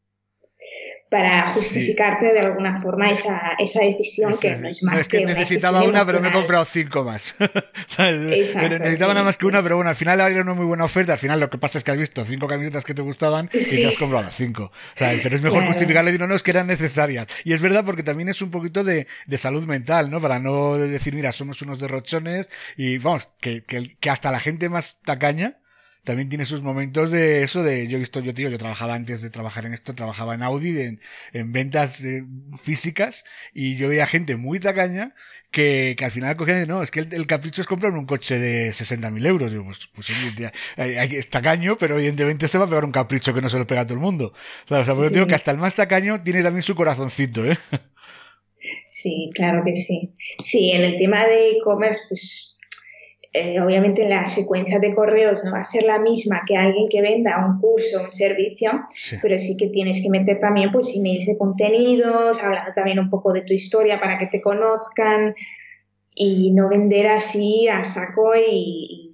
para justificarte de alguna forma esa, esa decisión que no es más no, es que, necesitaba una, pero me he comprado cinco más. necesitaba nada más que una, pero bueno, al final era una muy buena oferta. Al final lo que pasa es que has visto cinco camisetas que te gustaban y te has comprado las cinco. O sea, pero es mejor justificarle y no, no, es que eran necesarias. Y es verdad porque también es un poquito de, de salud mental, ¿no? Para no decir, mira, somos unos derrochones y vamos, que, que, que hasta la gente más tacaña también tiene sus momentos de eso de yo he visto yo tío yo trabajaba antes de trabajar en esto trabajaba en Audi en, en ventas eh, físicas y yo veía gente muy tacaña que, que al final cogían no es que el, capricho es comprarme un coche de 60.000 euros digo pues, pues es tacaño pero evidentemente se va a pegar un capricho que no se lo pega a todo el mundo o sea, porque digo que hasta el más tacaño tiene también su corazoncito eh Sí, claro que sí. Sí, en el tema de e-commerce, pues eh, obviamente la secuencia de correos no va a ser la misma que alguien que venda un curso, un servicio, pero sí que tienes que meter también pues emails de contenidos, hablando también un poco de tu historia para que te conozcan y no vender así a saco y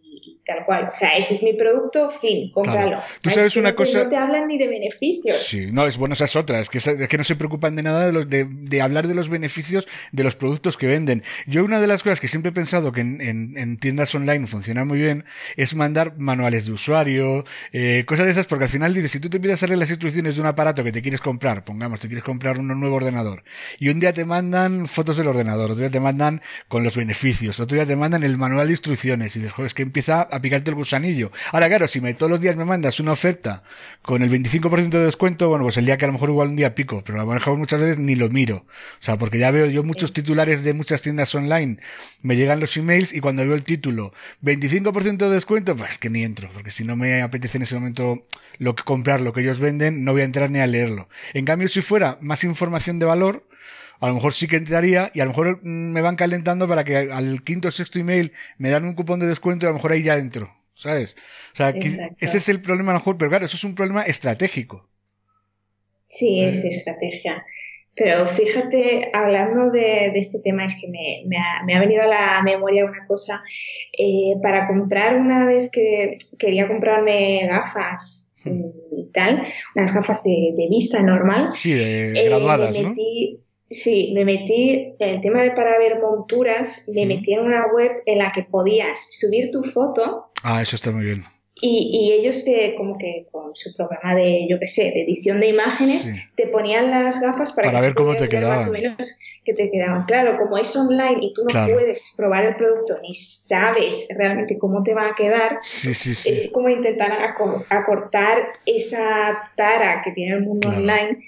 tal cual. O sea, este es mi producto, fin, cómpralo. Tú sabes una cosa. No te hablan ni de beneficios. Sí, no, es bueno, esa es otra. Es que, es que no se preocupan de nada de, los, de, de, hablar de los beneficios de los productos que venden. Yo, una de las cosas que siempre he pensado que en, en, en tiendas online funciona muy bien es mandar manuales de usuario, eh, cosas de esas, porque al final dices, si tú te pides hacer las instrucciones de un aparato que te quieres comprar, pongamos, te quieres comprar un nuevo ordenador, y un día te mandan fotos del ordenador, otro día te mandan con los beneficios, otro día te mandan el manual de instrucciones, y dices, joder, es que empieza a picarte el gusanillo. Ahora, claro, si me, todos los días me mandas una oferta con el 25% de descuento, bueno, pues el día que a lo mejor igual un día pico, pero a lo mejor muchas veces ni lo miro. O sea, porque ya veo yo muchos titulares de muchas tiendas online, me llegan los emails y cuando veo el título 25% de descuento, pues que ni entro, porque si no me apetece en ese momento lo que comprar, lo que ellos venden, no voy a entrar ni a leerlo. En cambio, si fuera más información de valor, a lo mejor sí que entraría y a lo mejor me van calentando para que al quinto o sexto email me dan un cupón de descuento y a lo mejor ahí ya entro, ¿sabes? O sea, ese es el problema a lo mejor, pero claro, eso es un problema estratégico. Sí, es estrategia. Pero fíjate, hablando de, este tema, es que me, me, ha, me, ha, venido a la memoria una cosa. Eh, para comprar una vez que quería comprarme gafas hmm. y tal, unas gafas de, de vista normal. Sí, de graduadas, eh, metí, Sí, me metí, en el tema de para ver monturas, me metí en una web en la que podías subir tu foto. Ah, eso está muy bien. Y, y ellos te, como que con su programa de, yo qué sé, de edición de imágenes, te ponían las gafas para, para ver cómo te quedaban. Más o menos que te quedaban. Claro, como es online y tú no puedes probar el producto ni sabes realmente cómo te va a quedar, sí, sí, sí. es como intentar acortar esa tara que tiene el mundo online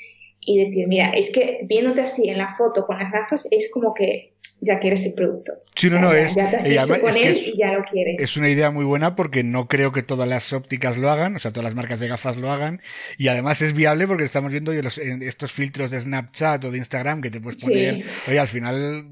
y decir, mira, es que viéndote así en la foto con las gafas es como que ya quieres el producto. Sí, no, no, es, ya te has con él y ya lo quieres. Es una idea muy buena porque no creo que todas las ópticas lo hagan, o sea, todas las marcas de gafas lo hagan, y además es viable porque estamos viendo estos filtros de Snapchat o de Instagram que te puedes poner, oye, al final,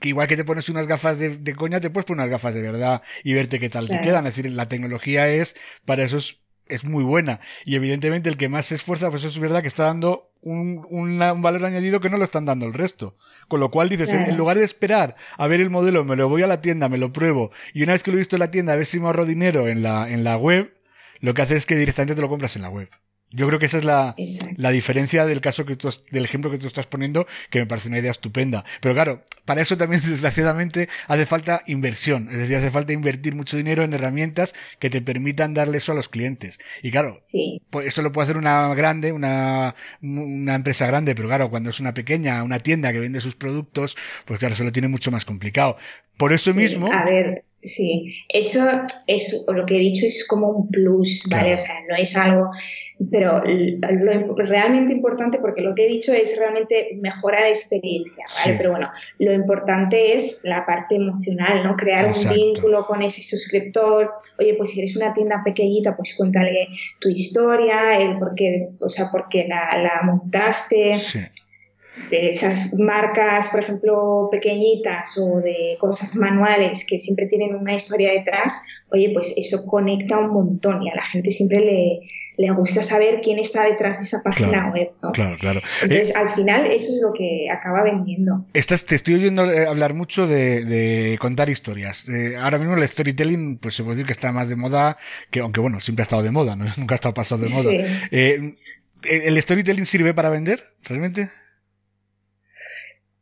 que igual que te pones unas gafas de, coña, te puedes poner unas gafas de verdad y verte qué tal te quedan. Es decir, la tecnología es para esos es muy buena. Y evidentemente el que más se esfuerza, pues es verdad que está dando un, un, valor añadido que no lo están dando el resto. Con lo cual dices, en, lugar de esperar a ver el modelo, me lo voy a la tienda, me lo pruebo, y una vez que lo he visto en la tienda, a ver si me ahorro dinero en la, en la web, lo que hace es que directamente te lo compras en la web. Yo creo que esa es la, la diferencia del caso que tú, del ejemplo que tú estás poniendo, que me parece una idea estupenda. Pero claro, para eso también, desgraciadamente, hace falta inversión. Es decir, hace falta invertir mucho dinero en herramientas que te permitan darle eso a los clientes. Y claro, pues eso lo puede hacer una grande, una, una empresa grande, pero claro, cuando es una pequeña, una tienda que vende sus productos, pues claro, se lo tiene mucho más complicado. Por eso mismo. A ver, sí, eso es, lo que he dicho es como un plus, ¿vale? O sea, no es algo pero lo realmente importante, porque lo que he dicho es realmente mejorar la experiencia, ¿vale? Pero bueno, lo importante es la parte emocional, ¿no? Crear un vínculo con ese suscriptor. Oye, pues si eres una tienda pequeñita, pues cuéntale tu historia, el por qué, o sea, por qué la, la montaste. De esas marcas, por ejemplo, pequeñitas o de cosas manuales que siempre tienen una historia detrás, oye, pues eso conecta un montón y a la gente siempre le, le gusta saber quién está detrás de esa página web. ¿no? Claro, claro. Entonces, eh, al final, eso es lo que acaba vendiendo. Estás, te estoy oyendo eh, hablar mucho de, de contar historias. Eh, ahora mismo el storytelling, pues se puede decir que está más de moda, que aunque bueno, siempre ha estado de moda, ¿no? nunca ha estado pasado de moda. ¿El storytelling sirve para vender, realmente?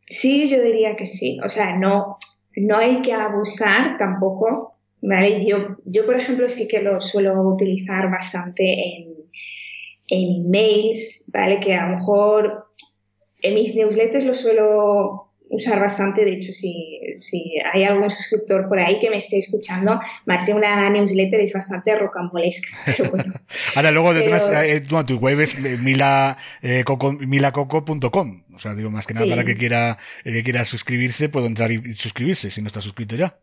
Sí, yo diría que sí. O sea, no, no hay que abusar tampoco, ¿vale? Yo, yo, por ejemplo, sí que lo suelo utilizar bastante en, en emails, ¿vale? Que a lo mejor en mis newsletters lo suelo usar bastante. De hecho, si, si hay algún suscriptor por ahí que me esté escuchando, más de una newsletter es bastante rocambolesca. Pero bueno. Ahora, luego detrás, eh, tu web es eh, mila, eh, milacoco.com. O sea, digo, más que nada para que quiera, el que quiera suscribirse, puedo entrar y suscribirse si no está suscrito ya.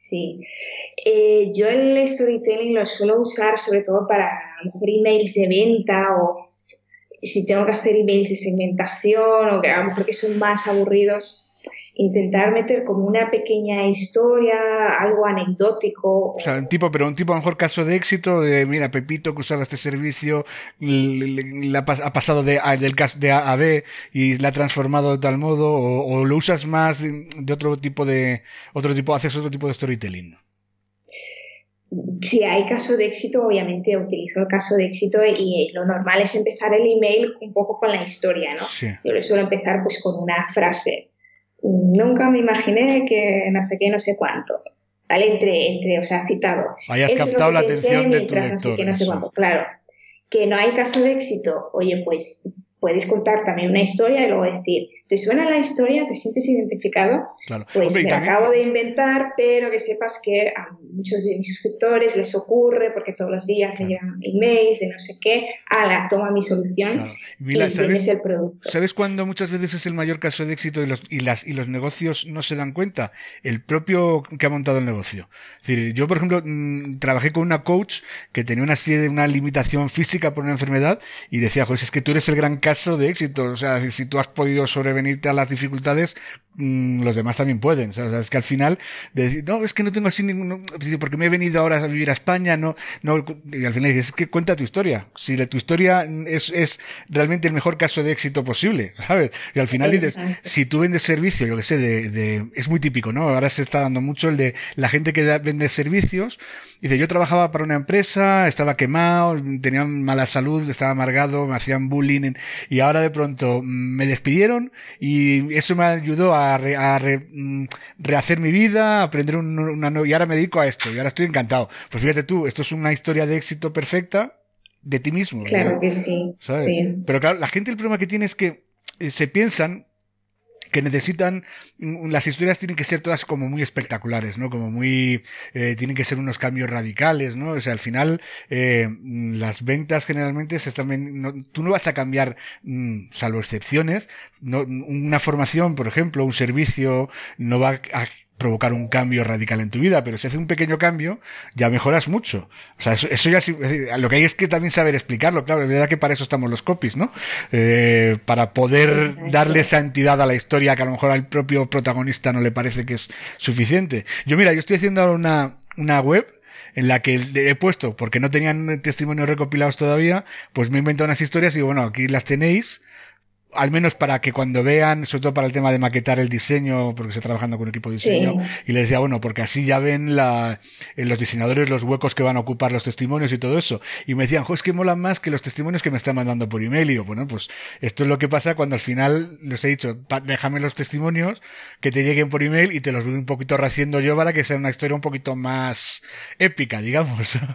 Sí. Eh, yo el storytelling lo suelo usar sobre todo para a lo mejor emails de venta o si tengo que hacer emails de segmentación o que a lo mejor que son más aburridos, intentar meter como una pequeña historia, algo anecdótico. O sea, un tipo, pero un tipo a lo mejor caso de éxito, de mira, Pepito que usaba este servicio, ha pasado de, del de A a B y la ha transformado de tal modo, o, lo usas más de, otro tipo de, otro tipo, haces otro tipo de storytelling si hay caso de éxito, obviamente utilizo el caso de éxito y lo normal es empezar el email un poco con la historia, ¿no? Yo le suelo empezar pues con una frase. Nunca me imaginé que no sé qué, no sé cuánto. ¿Vale? Entre, entre, o sea, citado. Hayas captado la atención de tu lector. no sé cuánto. Claro. Que no hay caso de éxito. Oye, pues puedes contar también una historia y luego decir, ¿te suena la historia? ¿Te sientes identificado? Claro. Pues me acabo de inventar, pero que sepas que a muchos de mis suscriptores les ocurre porque todos los días me llegan emails de no sé qué, ala, toma mi solución claro. y ¿sabes, el producto. ¿Sabes cuándo muchas veces es el mayor caso de éxito y los, y, las, y los negocios no se dan cuenta? El propio que ha montado el negocio. Es decir, yo, por ejemplo, mm, trabajé con una coach que tenía una serie de una limitación física por una enfermedad y decía, pues es que tú eres el gran caso de éxito. O sea, si tú has podido sobrevenirte a las dificultades, mm, los demás también pueden. O sea, es que al final, decir, no, es que no tengo así ningún, porque me he venido ahora a vivir a España, no, no, y al final dices, es que cuenta tu historia. Si tu historia es, es realmente el mejor caso de éxito posible, ¿sabes? Y al final dices, si tú vendes servicio, yo que sé, de, de, es muy típico, ¿no? Ahora se está dando mucho el de la gente que vende servicios, dice, yo trabajaba para una empresa, estaba quemado, tenía mala salud, estaba amargado, me hacían bullying, y ahora de pronto me despidieron y eso me ayudó a, mm, rehacer mi vida, aprender una nueva, y ahora me dedico a esto y ahora estoy encantado. Pues fíjate tú, esto es una historia de éxito perfecta de ti mismo. Claro que sí, sí. Pero claro, la gente el problema que tiene es que eh, se piensan que necesitan, mm, las historias tienen que ser todas como muy espectaculares, ¿no? Como muy, eh, tienen que ser unos cambios radicales, ¿no? O sea, al final, eh, las ventas generalmente se están, no, tú no vas a cambiar, mm, salvo excepciones, no, una formación, por ejemplo, un servicio, no va a provocar un cambio radical en tu vida, pero si hace un pequeño cambio, ya mejoras mucho. O sea, eso, eso ya lo que hay es que también saber explicarlo, claro, es verdad que para eso estamos los copies, ¿no? Eh, para poder darle esa entidad a la historia que a lo mejor al propio protagonista no le parece que es suficiente. Yo mira, yo estoy haciendo ahora una, una web en la que he puesto, porque no tenían testimonios recopilados todavía, pues me he inventado unas historias y digo, bueno, aquí las tenéis, al menos para que cuando vean, sobre todo para el tema de maquetar el diseño, porque estoy trabajando con un equipo de diseño, y les decía, bueno, porque así ya ven la, en los diseñadores los huecos que van a ocupar los testimonios y todo eso. Y me decían, jo, es que molan más que los testimonios que me están mandando por email. Y digo, bueno, pues esto es lo que pasa cuando al final les he dicho, déjame los testimonios que te lleguen por email y te los voy un poquito rehaciendo yo para que sea una historia un poquito más épica, digamos.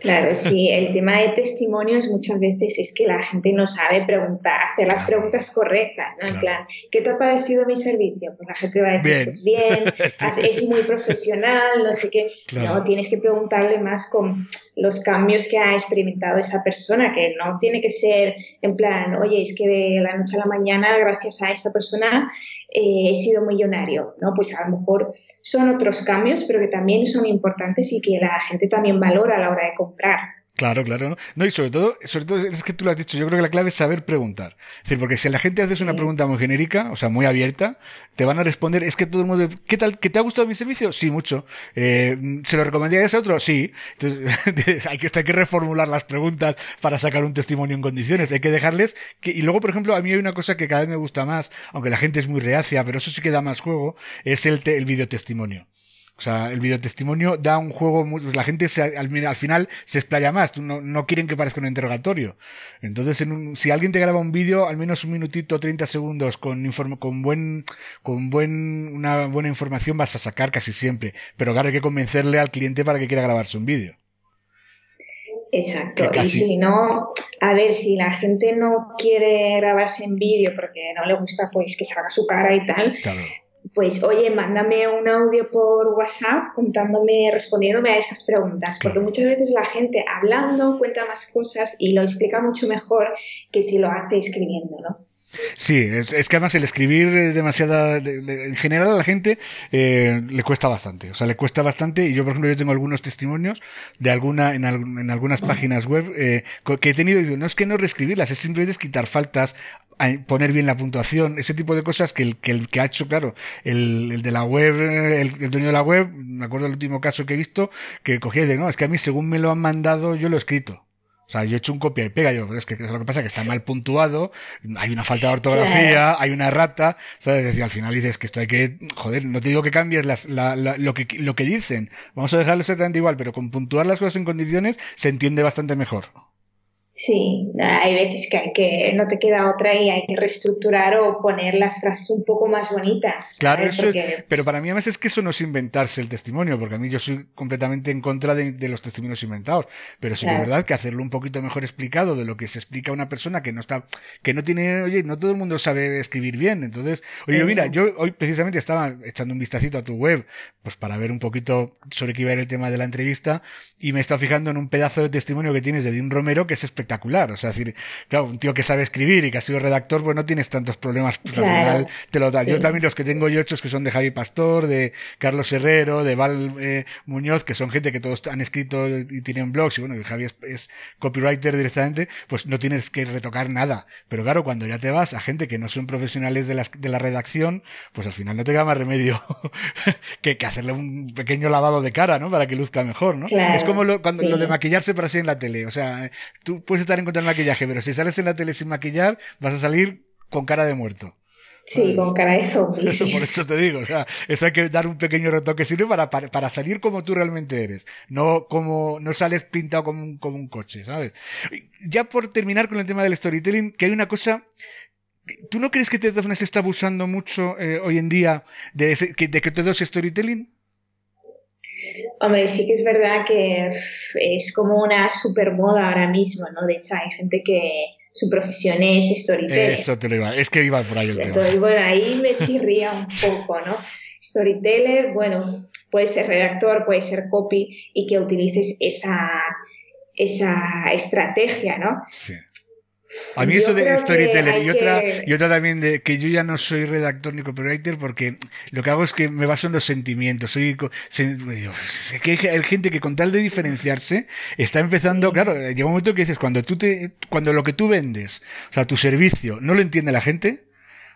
Claro, sí, el tema de testimonios muchas veces es que la gente no sabe preguntar, hacer las preguntas correctas, ¿no? En plan, ¿qué te ha parecido mi servicio? Pues la gente va a decir, pues bien, es muy profesional, no sé qué. No, tienes que preguntarle más con los cambios que ha experimentado esa persona, que no tiene que ser en plan, oye, es que de la noche a la mañana, gracias a esa persona, eh, he sido millonario, ¿no? Pues a lo mejor son otros cambios, pero que también son importantes y que la gente también valora a la hora de comprar. Claro, claro. No, y sobre todo, sobre todo es que tú lo has dicho, yo creo que la clave es saber preguntar. Es decir, porque si la gente hace una pregunta muy genérica, o sea, muy abierta, te van a responder, es que todo el mundo, ¿qué tal? ¿Que te ha gustado mi servicio? Sí, mucho. Eh, ¿Se lo recomendarías a otro? Sí. Entonces, hay que, hay que reformular las preguntas para sacar un testimonio en condiciones. Hay que dejarles que, y luego, por ejemplo, a mí hay una cosa que cada vez me gusta más, aunque la gente es muy reacia, pero eso sí que da más juego, es el, te, el videotestimonio. O sea, el videotestimonio da un juego, muy, pues la gente se, al, al, final se explaya más, no, no, quieren que parezca un interrogatorio. Entonces, en un, si alguien te graba un vídeo, al menos un minutito, 30 segundos, con, inform, con buen, con buen, una buena información vas a sacar casi siempre. Pero claro, hay que convencerle al cliente para que quiera grabarse un vídeo. Exacto. Y si no, a ver, si la gente no quiere grabarse en vídeo porque no le gusta pues que salga su cara y tal, claro pues oye, mándame un audio por WhatsApp contándome, respondiéndome a estas preguntas, porque muchas veces la gente hablando cuenta más cosas y lo explica mucho mejor que si lo hace escribiendo, ¿no? Sí, es, que además el escribir demasiada, en general a la gente eh, le cuesta bastante, o sea, le cuesta bastante y yo por ejemplo yo tengo algunos testimonios de alguna en, en algunas páginas web eh, que he tenido y no es que no reescribirlas, es simplemente es quitar faltas, poner bien la puntuación, ese tipo de cosas que el que, el que ha hecho, claro, el, el de la web, el, el, dueño de la web, me acuerdo del último caso que he visto, que cogía y de, no, es que a mí según me lo han mandado yo lo he escrito. O sea, yo he hecho un copia y pega, yo, es que lo que pasa es que está mal puntuado, hay una falta de ortografía, hay una rata, ¿sabes? Es decir, al final dices que esto hay que, joder, no te digo que cambies las, la, la, lo que, lo que dicen, vamos a dejarlo exactamente igual, pero con puntuar las cosas en condiciones se entiende bastante mejor. Sí, hay veces que, hay que no te queda otra y hay que reestructurar o poner las frases un poco más bonitas. Claro, eso, porque... pero para mí a veces es que eso no es inventarse el testimonio, porque a mí yo soy completamente en contra de, de los testimonios inventados. Pero sí claro. que es verdad que hacerlo un poquito mejor explicado de lo que se explica a una persona que no está, que no tiene, oye, no todo el mundo sabe escribir bien. Entonces, oye, mira, yo hoy precisamente estaba echando un vistacito a tu web, pues para ver un poquito sobre qué iba a ir el tema de la entrevista, y me he estado fijando en un pedazo de testimonio que tienes de Dean Romero que es espectacular espectacular. O sea, decir, claro, un tío que sabe escribir y que ha sido redactor, pues no tienes tantos problemas. Pues, claro, al final te lo da. Sí. Yo también los que tengo yo hechos que son de Javi Pastor, de Carlos Herrero, de Val eh, Muñoz, que son gente que todos han escrito y tienen blogs, y bueno, Javi es, es, copywriter directamente, pues no tienes que retocar nada. Pero claro, cuando ya te vas a gente que no son profesionales de, las, de la redacción, pues al final no te queda más remedio que, que, hacerle un pequeño lavado de cara, ¿no? Para que luzca mejor, ¿no? Claro, es como lo, cuando, sí. lo de maquillarse para así en la tele. O sea, tú puedes estar en contra del maquillaje, pero si sales en la tele sin maquillar, vas a salir con cara de muerto. Sí, con cara de zombie. Sí. Por eso te digo, o sea, eso hay que dar un pequeño retoque sirve para, para, para, salir como tú realmente eres. No como, no sales pintado como un, como un coche, ¿sabes? Ya por terminar con el tema del storytelling, que hay una cosa ¿Tú no crees que TED se está abusando mucho eh, hoy en día de, ese, de que todo es storytelling? Hombre, sí que es verdad que es como una super moda ahora mismo, ¿no? De hecho, hay gente que su profesión es storyteller. Eso te lo iba, es que iba por ahí el Entonces, tema. bueno, ahí me chirría un poco, ¿no? Storyteller, bueno, puede ser redactor, puede ser copy y que utilices esa, esa estrategia, ¿no? Sí. A mí yo eso de storyteller y otra, que... y otra también de que yo ya no soy redactor ni copywriter porque lo que hago es que me baso en los sentimientos. Soy, sé que hay gente que con tal de diferenciarse está empezando, sí. claro, llega un momento que dices, cuando tú te, cuando lo que tú vendes, o sea, tu servicio, no lo entiende la gente,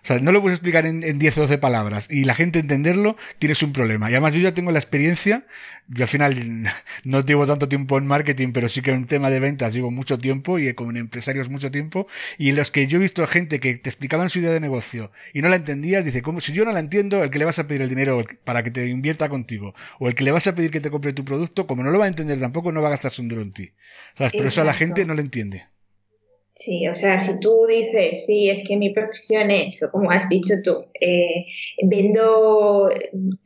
o sea, no lo puedes explicar en, en 10 o 12 palabras y la gente entenderlo, tienes un problema. Y además yo ya tengo la experiencia, yo al final no llevo tanto tiempo en marketing, pero sí que en tema de ventas llevo mucho tiempo y con empresarios mucho tiempo. Y en los que yo he visto a gente que te explicaban su idea de negocio y no la entendías, dice, como si yo no la entiendo, el que le vas a pedir el dinero para que te invierta contigo o el que le vas a pedir que te compre tu producto, como no lo va a entender tampoco, no va a gastar un duro en ti. ¿Sabes? Pero eso a la gente no lo entiende. Sí, o sea, si tú dices, sí, es que mi profesión es, o como has dicho tú, eh, vendo,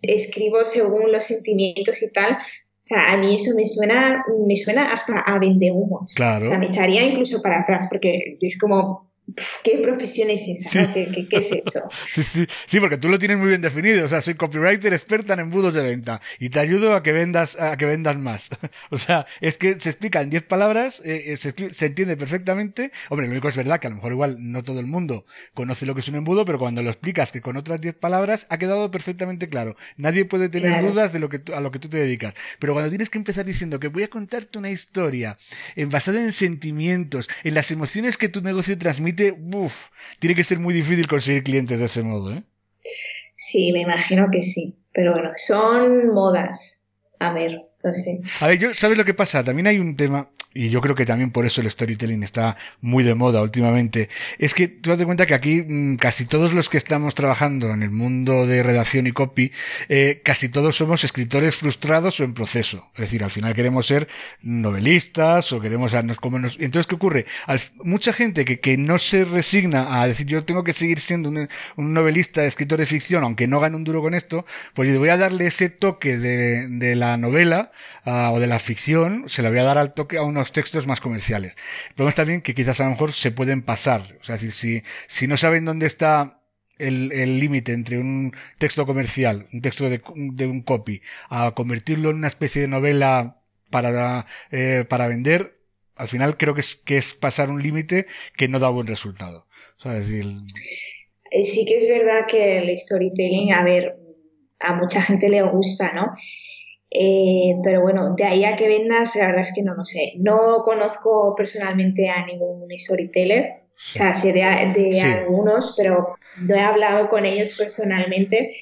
escribo según los sentimientos y tal, o sea, a mí eso me suena, me suena hasta a vendehumos. Claro. O sea, me echaría incluso para atrás porque es como, ¿Qué profesión es esa? Sí. ¿Qué, qué, ¿Qué, es eso? Sí, sí, sí, porque tú lo tienes muy bien definido. O sea, soy copywriter experta en embudos de venta y te ayudo a que vendas, a que vendas más. O sea, es que se explica en 10 palabras, eh, se, se, entiende perfectamente. Hombre, lo único es verdad que a lo mejor igual no todo el mundo conoce lo que es un embudo, pero cuando lo explicas que con otras 10 palabras ha quedado perfectamente claro. Nadie puede tener claro. dudas de lo que a lo que tú te dedicas. Pero cuando tienes que empezar diciendo que voy a contarte una historia en, basada en sentimientos, en las emociones que tu negocio transmite, tiene que ser muy difícil conseguir clientes de ese modo, ¿eh? Sí, me imagino que sí. Pero bueno, son modas. A ver, A ver, yo, ¿sabes lo que pasa? También hay un tema. y yo creo que también por eso el storytelling está muy de moda últimamente, es que tú das cuenta que aquí mm, casi todos los que estamos trabajando en el mundo de redacción y copy, eh, casi todos somos escritores frustrados o en proceso. Es decir, al final queremos ser novelistas o queremos... Como nos, entonces, ¿qué ocurre? mucha gente que, que no se resigna a decir yo tengo que seguir siendo un, un novelista, escritor de ficción, aunque no gane un duro con esto, pues voy a darle ese toque de, de la novela uh, o de la ficción, se la voy a dar al toque a unos textos más comerciales. El problema es también que quizás a lo mejor se pueden pasar. O sea, es decir, si, si no saben dónde está el límite entre un texto comercial, un texto de, de, un copy, a convertirlo en una especie de novela para, eh, para vender, al final creo que es, que es pasar un límite que no da buen resultado. O sea, es decir, eh, sí que es verdad que el storytelling, a ver, a mucha gente le gusta, ¿no? Eh, pero bueno, de ahí a que vendas, la verdad es que no lo sé. No conozco personalmente a ningún storyteller, o sea, sé de, de algunos, pero no he hablado con ellos personalmente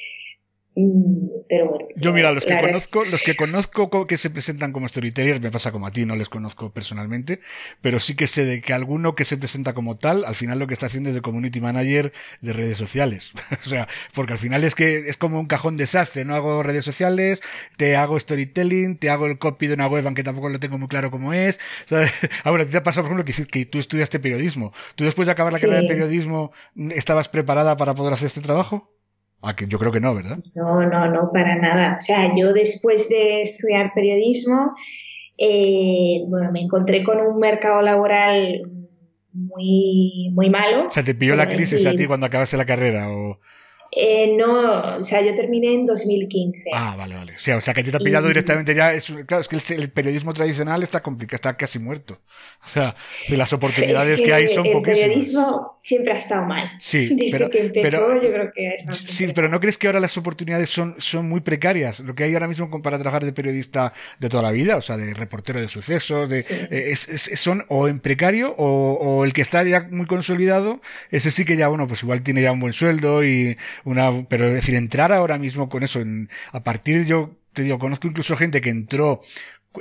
pero bueno. Yo mira, los que conozco, los que conozco que se presentan como storytellers, me pasa como a ti, no les conozco personalmente, pero sí que sé de que alguno que se presenta como tal, al final lo que está haciendo es de community manager de redes sociales. o sea, porque al final es que es como un cajón desastre, no hago redes sociales, te hago storytelling, te hago el copy de una web aunque tampoco lo tengo muy claro cómo es. Ahora, te ha pasado, por ejemplo, que, que tú estudiaste periodismo. ¿Tú después de acabar la carrera de periodismo estabas preparada para poder hacer este trabajo? Ah, que yo creo que no, ¿verdad? No, no, no, para nada. O sea, yo después de estudiar periodismo, eh, bueno, me encontré con un mercado laboral muy, muy malo. O sea, ¿te pilló la crisis a ti cuando acabaste la carrera? O... Eh, no, o sea, yo terminé en 2015. Ah, vale, vale. O sea, o sea que te ha pillado directamente ya. Es, claro, es que el, periodismo tradicional está complicado, está casi muerto. O sea, las oportunidades que, hay son poquísimas. El periodismo siempre ha estado mal. Sí, Desde pero, que empezó, yo creo que es Sí, pero ¿no crees que ahora las oportunidades son, son muy precarias? Lo que hay ahora mismo para trabajar de periodista de toda la vida, o sea, de reportero de sucesos, de, eh, es, es, son o en precario o, o el que está ya muy consolidado, ese sí que ya, bueno, pues igual tiene ya un buen sueldo y una, pero es decir, entrar ahora mismo con eso, en, a partir yo te digo, conozco incluso gente que entró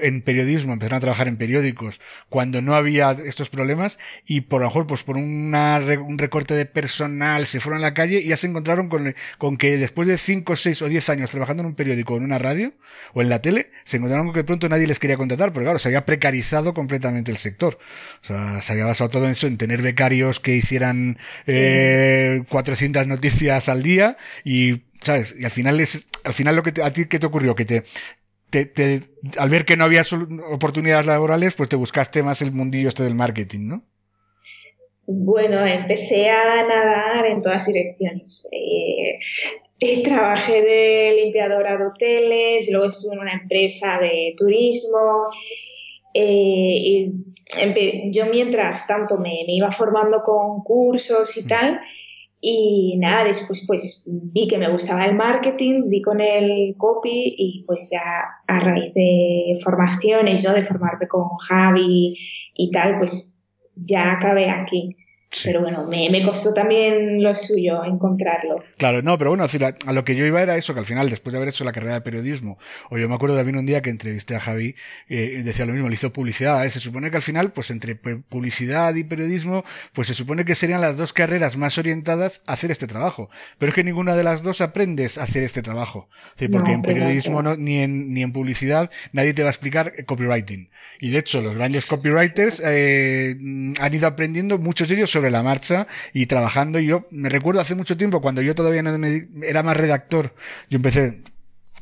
en periodismo, empezaron a trabajar en periódicos cuando no había estos problemas y por lo mejor pues por una, un recorte de personal se fueron a la calle y ya se encontraron con, con que después de 5, 6 o 10 años trabajando en un periódico o en una radio o en la tele, se encontraron con que pronto nadie les quería contratar porque claro, se había precarizado completamente el sector. O sea, se había basado todo en eso, en tener becarios que hicieran eh, 400 noticias al día y ¿sabes? Y al final es, al final lo que a ti, ¿qué te ocurrió? Que te, te, al ver que no había oportunidades laborales, pues te buscaste más el mundillo este del marketing, ¿no? Bueno, empecé a nadar en todas direcciones. Eh, eh, trabajé de limpiadora de hoteles, luego estuve en una empresa de turismo. Eh, y yo mientras tanto me, me, iba formando con cursos y mm. tal, y nada, después pues vi que me gustaba el marketing, di con el copy y pues ya a raíz de formaciones, ¿no? De formarme con Javi y tal, pues ya acabé aquí. Pero bueno, me, me, costó también lo suyo encontrarlo. Claro, no, pero bueno, a lo que yo iba era eso, que al final, después de haber hecho la carrera de periodismo, o yo me acuerdo también un día que entrevisté a Javi, eh, decía lo mismo, le hizo publicidad, ¿eh? se supone que al final, pues entre publicidad y periodismo, pues se supone que serían las dos carreras más orientadas a hacer este trabajo. Pero es que ninguna de las dos aprendes a hacer este trabajo. porque en periodismo no, ni, en, ni en publicidad nadie te va a explicar copywriting. Y de hecho, los grandes copywriters eh, han ido aprendiendo, muchos de ellos sobre la marcha y trabajando. Y yo me recuerdo hace mucho tiempo, cuando yo todavía no era más redactor, yo empecé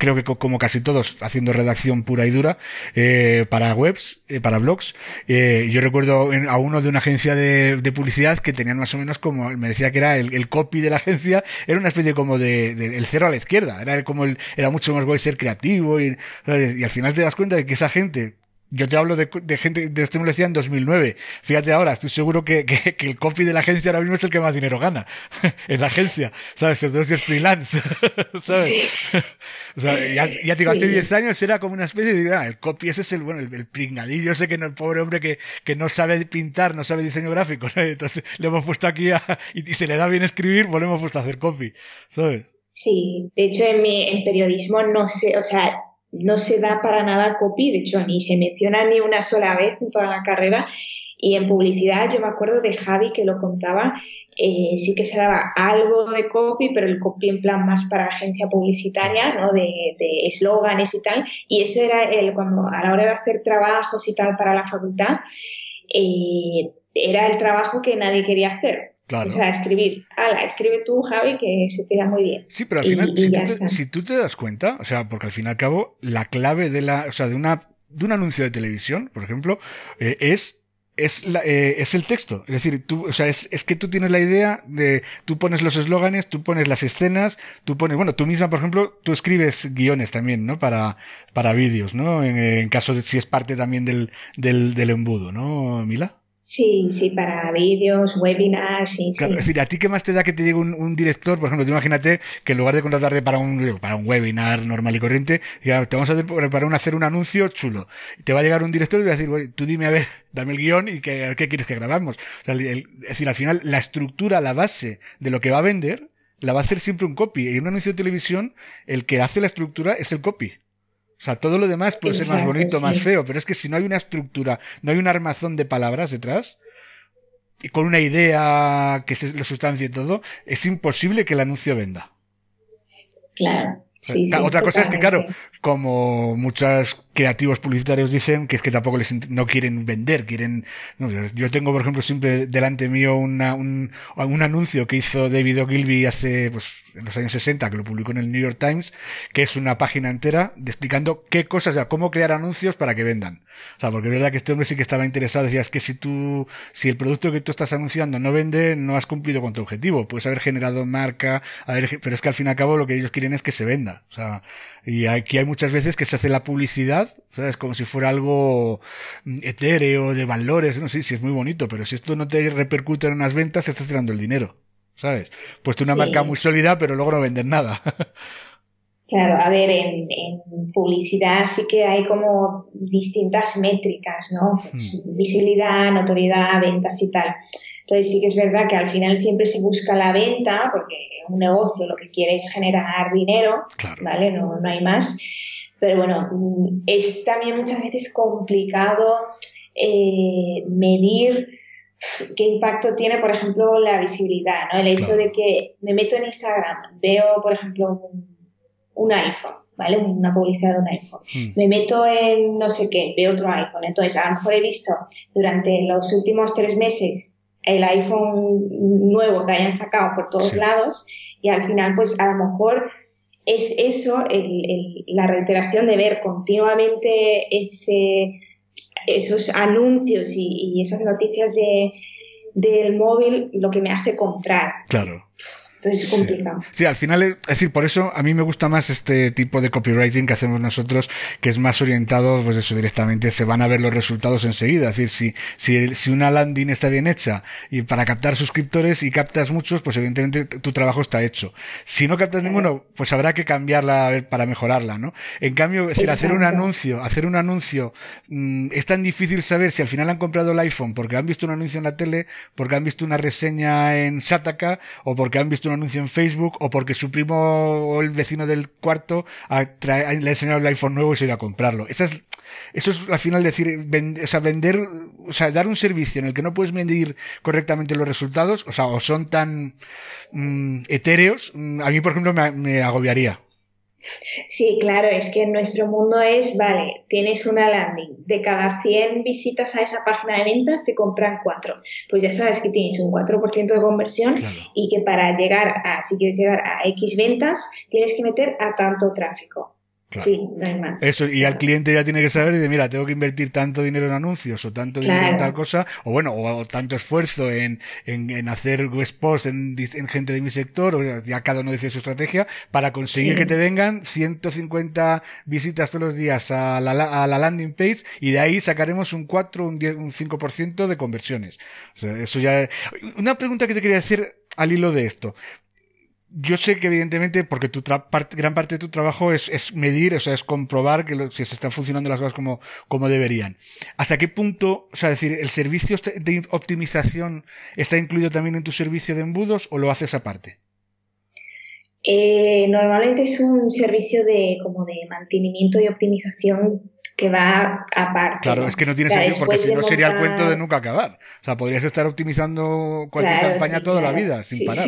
creo que como casi todos, haciendo redacción pura y dura eh, para webs, eh, para blogs. Eh, yo recuerdo a uno de una agencia de, publicidad que tenían más o menos como, me decía que era el, copy de la agencia, era una especie como de, el cero a la izquierda, era como el, era mucho más guay ser creativo y, y al final te das cuenta de que esa gente yo te hablo de, de gente, de lo decía en 2009. Fíjate ahora, estoy seguro que, que, que, el copy de la agencia ahora mismo es el que más dinero gana. en la agencia. ¿Sabes? Entonces es freelance. ¿Sabes? o sea, ya, ya te digo, hace 10 años era como una especie de, ah, el copy ese es el, bueno, el, pringadillo ese que no, el pobre hombre que, que no sabe pintar, no sabe diseño gráfico. Entonces le hemos puesto aquí a, y, y, se le da bien escribir, pues le hemos puesto a hacer copy. ¿Sabes? Sí, de hecho en mi, en periodismo no sé, o sea, no se da para nada copy, de hecho ni se menciona ni una sola vez en toda la carrera. Y en publicidad yo me acuerdo de Javi que lo contaba, eh, sí que se daba algo de copy, pero el copy en plan más para agencia publicitaria, ¿no? De eslóganes y tal. Y eso era el, cuando a la hora de hacer trabajos y tal para la facultad, eh, era el trabajo que nadie quería hacer. O sea, escribir. Ala, escribe tú, Javi, que se te da muy bien. Sí, pero al final, si, tú te, das cuenta, o sea, porque al fin y al cabo, la clave de la, o sea, de una, de un anuncio de televisión, por ejemplo, eh, es es, la, eh, es el texto. Es decir, tú, o sea, es, es, que tú tienes la idea de, tú pones los eslóganes, tú pones las escenas, tú pones, bueno, tú misma, por ejemplo, tú escribes guiones también, ¿no? Para, para vídeos, ¿no? En, en caso de si es parte también del, del, del embudo, ¿no, Mila? Sí, sí, para vídeos, webinars, sí, Es decir, ¿a ti qué más te da que te llegue un, director? Por ejemplo, tú imagínate que en lugar de contratarte para un, para un webinar normal y corriente, te vamos a hacer para un, hacer un anuncio chulo. Te va a llegar un director y va a decir, tú dime a ver, dame el guion y qué, qué quieres que grabamos. es decir, al final, la estructura, la base de lo que va a vender, la va a hacer siempre un copy. Y en un anuncio de televisión, el que hace la estructura es el copy. O sea, todo lo demás puede ser más bonito, más feo, pero es que si no hay una estructura, no hay un armazón de palabras detrás, y con una idea que se lo sustancie todo, es imposible que el anuncio venda. Claro. Otra cosa es que, claro, como muchos creativos publicitarios dicen, que es que tampoco les no quieren vender, quieren. yo tengo, por ejemplo, siempre delante mío una, un, un anuncio que hizo David Ogilvy hace, pues, en los años 60, que lo publicó en el New York Times, que es una página entera explicando qué cosas, o sea, cómo crear anuncios para que vendan. O sea, porque es verdad que este hombre sí que estaba interesado, decía, es que si tú, si el producto que tú estás anunciando no vende, no has cumplido con tu objetivo. Puedes haber generado marca, haber, pero es que al fin y al cabo lo que ellos quieren es que se venda. O sea, y aquí hay muchas veces que se hace la publicidad, ¿sabes? Como si fuera algo etéreo, de valores, no sé si es muy bonito, pero si esto no te repercute en unas ventas, estás tirando el dinero. ¿sabes? Puesto una marca muy sólida, pero luego no vender nada. Claro, a ver, en, publicidad sí que hay como distintas métricas, ¿no? Pues hmm. visibilidad, notoriedad, ventas y tal. Entonces sí que es verdad que al final siempre se busca la venta, porque un negocio lo que quiere es generar dinero, ¿vale? No, no hay más. Pero bueno, es también muchas veces complicado eh, medir qué impacto tiene, por ejemplo, la visibilidad, ¿no? El hecho de que me meto en Instagram, veo, por ejemplo, un, iPhone, ¿vale? Una publicidad de un iPhone. Hmm. Me meto en no sé qué, veo otro iPhone. Entonces, a lo mejor he visto durante los últimos tres meses el iPhone nuevo que hayan sacado por todos lados y al final, pues a lo mejor es eso, la reiteración de ver continuamente ese esos anuncios y, esas noticias de, del móvil lo que me hace comprar. Claro. Entonces es complicado. Sí. al final, es decir, por eso a mí me gusta más este tipo de copywriting que hacemos nosotros, que es más orientado, pues eso directamente, se van a ver los resultados enseguida. Es decir, si, si, si una landing está bien hecha y para captar suscriptores y captas muchos, pues evidentemente tu trabajo está hecho. Si no captas ninguno, pues habrá que cambiarla para mejorarla, ¿no? En cambio, es decir, hacer un anuncio, hacer un anuncio, mm, es tan difícil saber si al final han comprado el iPhone porque han visto un anuncio en la tele, porque han visto una reseña en Sataka o porque han visto un anuncio en Facebook o porque su primo o el vecino del cuarto le ha enseñado el iPhone nuevo y se ha ido a comprarlo. Esa es, eso es al final decir, o sea, vender, o sea, dar un servicio en el que no puedes medir correctamente los resultados, o sea, o son tan mm, etéreos, mm, a mí, por ejemplo, me agobiaría. Sí, claro, es que en nuestro mundo es, vale, tienes una landing, de cada 100 visitas a esa página de ventas te compran 4. Pues ya sabes que tienes un 4% de conversión y que para llegar a, si quieres llegar a X ventas, tienes que meter a tanto tráfico. Sí, no hay más. Eso, y al cliente ya tiene que saber y de, mira, tengo que invertir tanto dinero en anuncios o tanto dinero en tal cosa, o bueno, o, tanto esfuerzo en, en, en hacer web posts en, en, gente de mi sector, o ya cada uno dice su estrategia, para conseguir que te vengan 150 visitas todos los días a la, a la landing page y de ahí sacaremos un 4, un 10, un 5% de conversiones. O sea, eso ya. Una pregunta que te quería decir al hilo de esto yo sé que evidentemente, porque tu gran parte de tu trabajo es, es medir, o sea, es comprobar que si se están funcionando las cosas como, como deberían. ¿Hasta qué punto, o sea, decir, el servicio de optimización está incluido también en tu servicio de embudos o lo haces aparte? Eh, normalmente es un servicio de como de mantenimiento y optimización que va aparte. Claro, es que no tiene sentido porque si no sería el cuento de nunca acabar. O sea, podrías estar optimizando cualquier campaña toda la vida sin parar.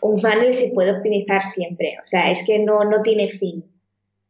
Un funnel se puede optimizar siempre. O sea, es que no, no tiene fin.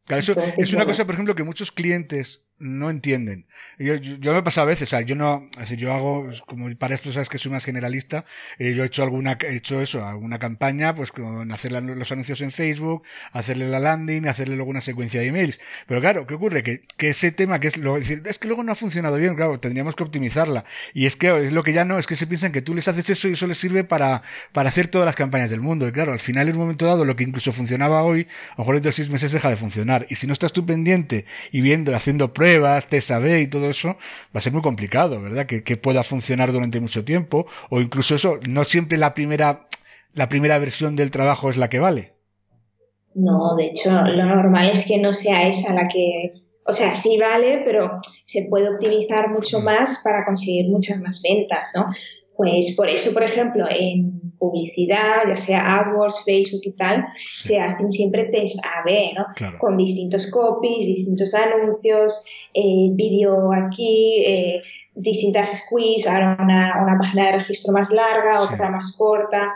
Claro, eso es una cosa, por ejemplo, que muchos clientes no entienden. Yo, yo, me pasa a veces, o sea, yo no, decir, yo hago, como para esto sabes que soy más generalista, eh, yo he hecho alguna, he hecho eso, alguna campaña, pues con hacer los anuncios en Facebook, hacerle la landing, hacerle luego una secuencia de emails. Pero claro, ¿qué ocurre? Que, que ese tema que es lo, decir, es que luego no ha funcionado bien, claro, tendríamos que optimizarla. Y es que es lo que ya no, es que se piensan que tú les haces eso y eso les sirve para, para hacer todas las campañas del mundo. Y claro, al final en un momento dado, lo que incluso funcionaba hoy, a lo mejor dentro de seis meses deja de funcionar. Y si no estás tú pendiente y viendo, haciendo pruebas, pruebas, test y todo eso, va a ser muy complicado, ¿verdad? Que, que, pueda funcionar durante mucho tiempo, o incluso eso, no siempre la primera, la primera versión del trabajo es la que vale. No, de hecho, lo normal es que no sea esa la que, o sea, sí vale, pero se puede optimizar mucho mm. más para conseguir muchas más ventas, ¿no? Pues por eso, por ejemplo, en publicidad, ya sea AdWords, Facebook y tal, se hacen siempre test A-B, ¿no? Con distintos copies, distintos anuncios, eh, vídeo aquí, eh, distintas quiz, ahora una, una, página de registro más larga, otra más corta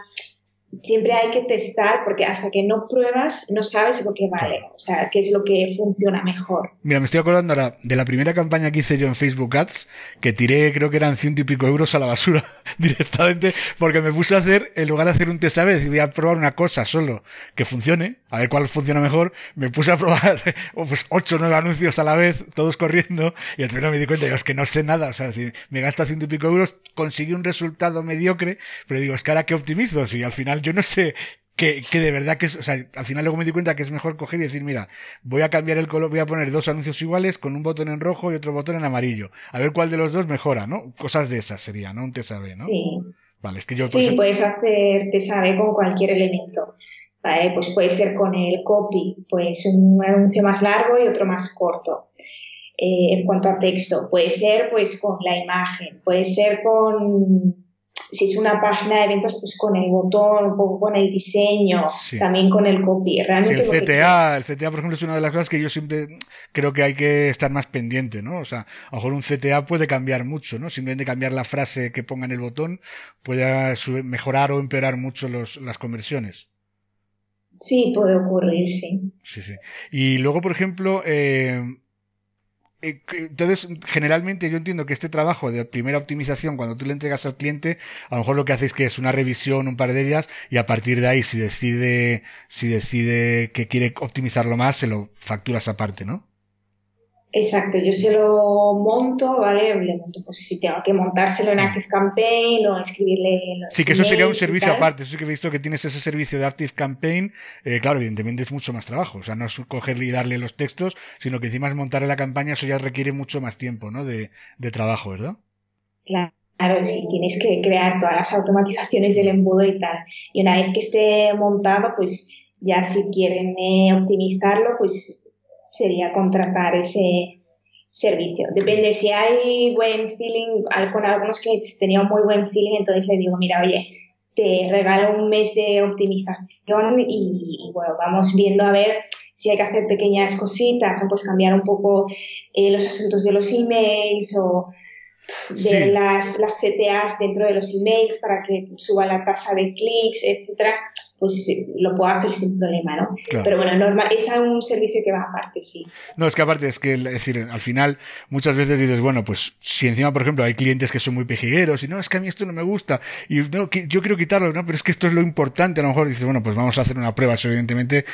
siempre hay que testar porque hasta que no pruebas no sabes lo que vale, o sea, qué es lo que funciona mejor. Mira, me estoy acordando ahora de la primera campaña que hice yo en Facebook Ads, que tiré creo que eran ciento y pico euros a la basura directamente porque me puse a hacer, en lugar de hacer un test a vez, voy a probar una cosa solo que funcione, a ver cuál funciona mejor, me puse a probar pues ocho o nueve anuncios a la vez, todos corriendo, y al final me di cuenta, digo, es que no sé nada, o sea, decir, me gasta ciento y pico euros, conseguí un resultado mediocre, pero digo, es que ahora que optimizo, si al final yo no sé que, que, de verdad que es, o sea, al final luego me di cuenta que es mejor coger y decir, mira, voy a cambiar el color, voy a poner dos anuncios iguales con un botón en rojo y otro botón en amarillo. A ver cuál de los dos mejora, ¿no? Cosas de esas sería, ¿no? Un te sabe, ¿no? Sí. Vale, es que yo... Sí, puedes hacer te sabe con cualquier elemento. Vale, pues puede ser con el copy, pues un anuncio más largo y otro más corto. Eh, en cuanto a texto, puede ser pues con la imagen, puede ser con si es una página de eventos, pues con el botón, un poco con el diseño, también con el copy. Realmente el CTA, el CTA, por ejemplo, es una de las cosas que yo siempre creo que hay que estar más pendiente, ¿no? O sea, a lo mejor un CTA puede cambiar mucho, ¿no? Simplemente cambiar la frase que ponga en el botón puede mejorar o empeorar mucho los, las conversiones. Sí, puede ocurrir, sí. Sí, sí. Y luego, por ejemplo, eh, eh, entonces, generalmente yo entiendo que este trabajo de primera optimización, cuando tú le entregas al cliente, a lo mejor lo que haces es que es una revisión, un par de días, y a partir de ahí, si decide, si decide que quiere optimizarlo más, se lo facturas aparte, ¿no? Exacto, yo se lo monto, ¿vale? Le monto, pues si tengo que montárselo en Active Campaign o escribirle. sí, que eso sería un servicio aparte. Eso sí que he visto que tienes ese servicio de Active Campaign. Eh, claro, evidentemente es mucho más trabajo. O sea, no es cogerle y darle los textos, sino que encima es montarle la campaña, eso ya requiere mucho más tiempo, ¿no? De, de trabajo, ¿verdad? Claro, sí, tienes que crear todas las automatizaciones del embudo y tal. Y una vez que esté montado, pues ya si quieren eh, optimizarlo, pues sería contratar ese servicio. Depende, si hay buen feeling, con algunos clientes tenía muy buen feeling, entonces le digo, mira, oye, te regalo un mes de optimización y, bueno, vamos viendo a ver si hay que hacer pequeñas cositas, pues cambiar un poco eh, los asuntos de los emails o de las, las CTAs dentro de los emails para que suba la tasa de clics, etcétera pues lo puedo hacer sin problema, ¿no? Pero bueno, normal, es un servicio que va aparte, sí. No, es que aparte, es que, es decir, al final muchas veces dices, bueno, pues si encima, por ejemplo, hay clientes que son muy pejigueros y no, es que a mí esto no me gusta y no, yo quiero quitarlo, no, pero es que esto es lo importante, a lo mejor dices, bueno, pues vamos a hacer una prueba, eso evidentemente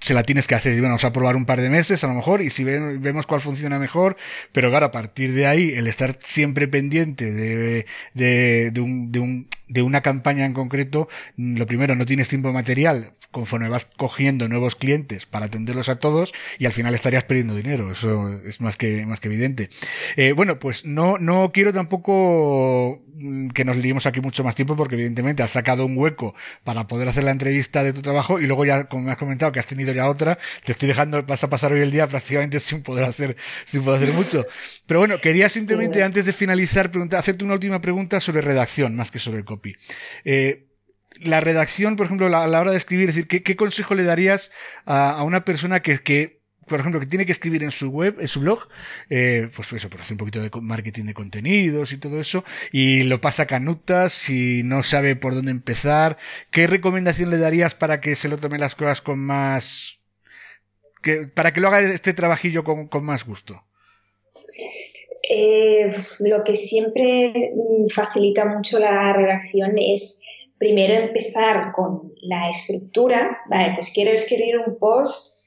se la tienes que hacer. Bueno, vamos a probar un par de meses a lo mejor y si vemos cuál funciona mejor, pero claro, a partir de ahí, el estar siempre pendiente de, de, de, un, de, un, de una campaña en concreto, lo primero, no tienes tiempo material conforme vas cogiendo nuevos clientes para atenderlos a todos y al final estarías perdiendo dinero. Eso es más que, más que evidente. Eh, bueno, pues no, no quiero tampoco que nos liemos aquí mucho más tiempo porque evidentemente has sacado un hueco para poder hacer la entrevista de tu trabajo y luego ya, como me has comentado, que has tenido ya otra, te estoy dejando, vas a pasar hoy el día prácticamente sin poder hacer, sin poder hacer mucho. Pero bueno, quería simplemente antes de finalizar preguntar, hacerte una última pregunta sobre redacción más que sobre copy. Eh, la redacción, por ejemplo, a la hora de escribir, es decir, ¿qué, consejo le darías a, una persona que, que, por ejemplo, que tiene que escribir en su web, en su blog, eh, pues eso, por hacer un poquito de marketing de contenidos y todo eso, y lo pasa canutas y no sabe por dónde empezar, ¿qué recomendación le darías para que se lo tome las cosas con más, que, para que lo haga este trabajillo con, más gusto? Eh, lo que siempre facilita mucho la redacción es primero empezar con la estructura, vale, pues quiero escribir un post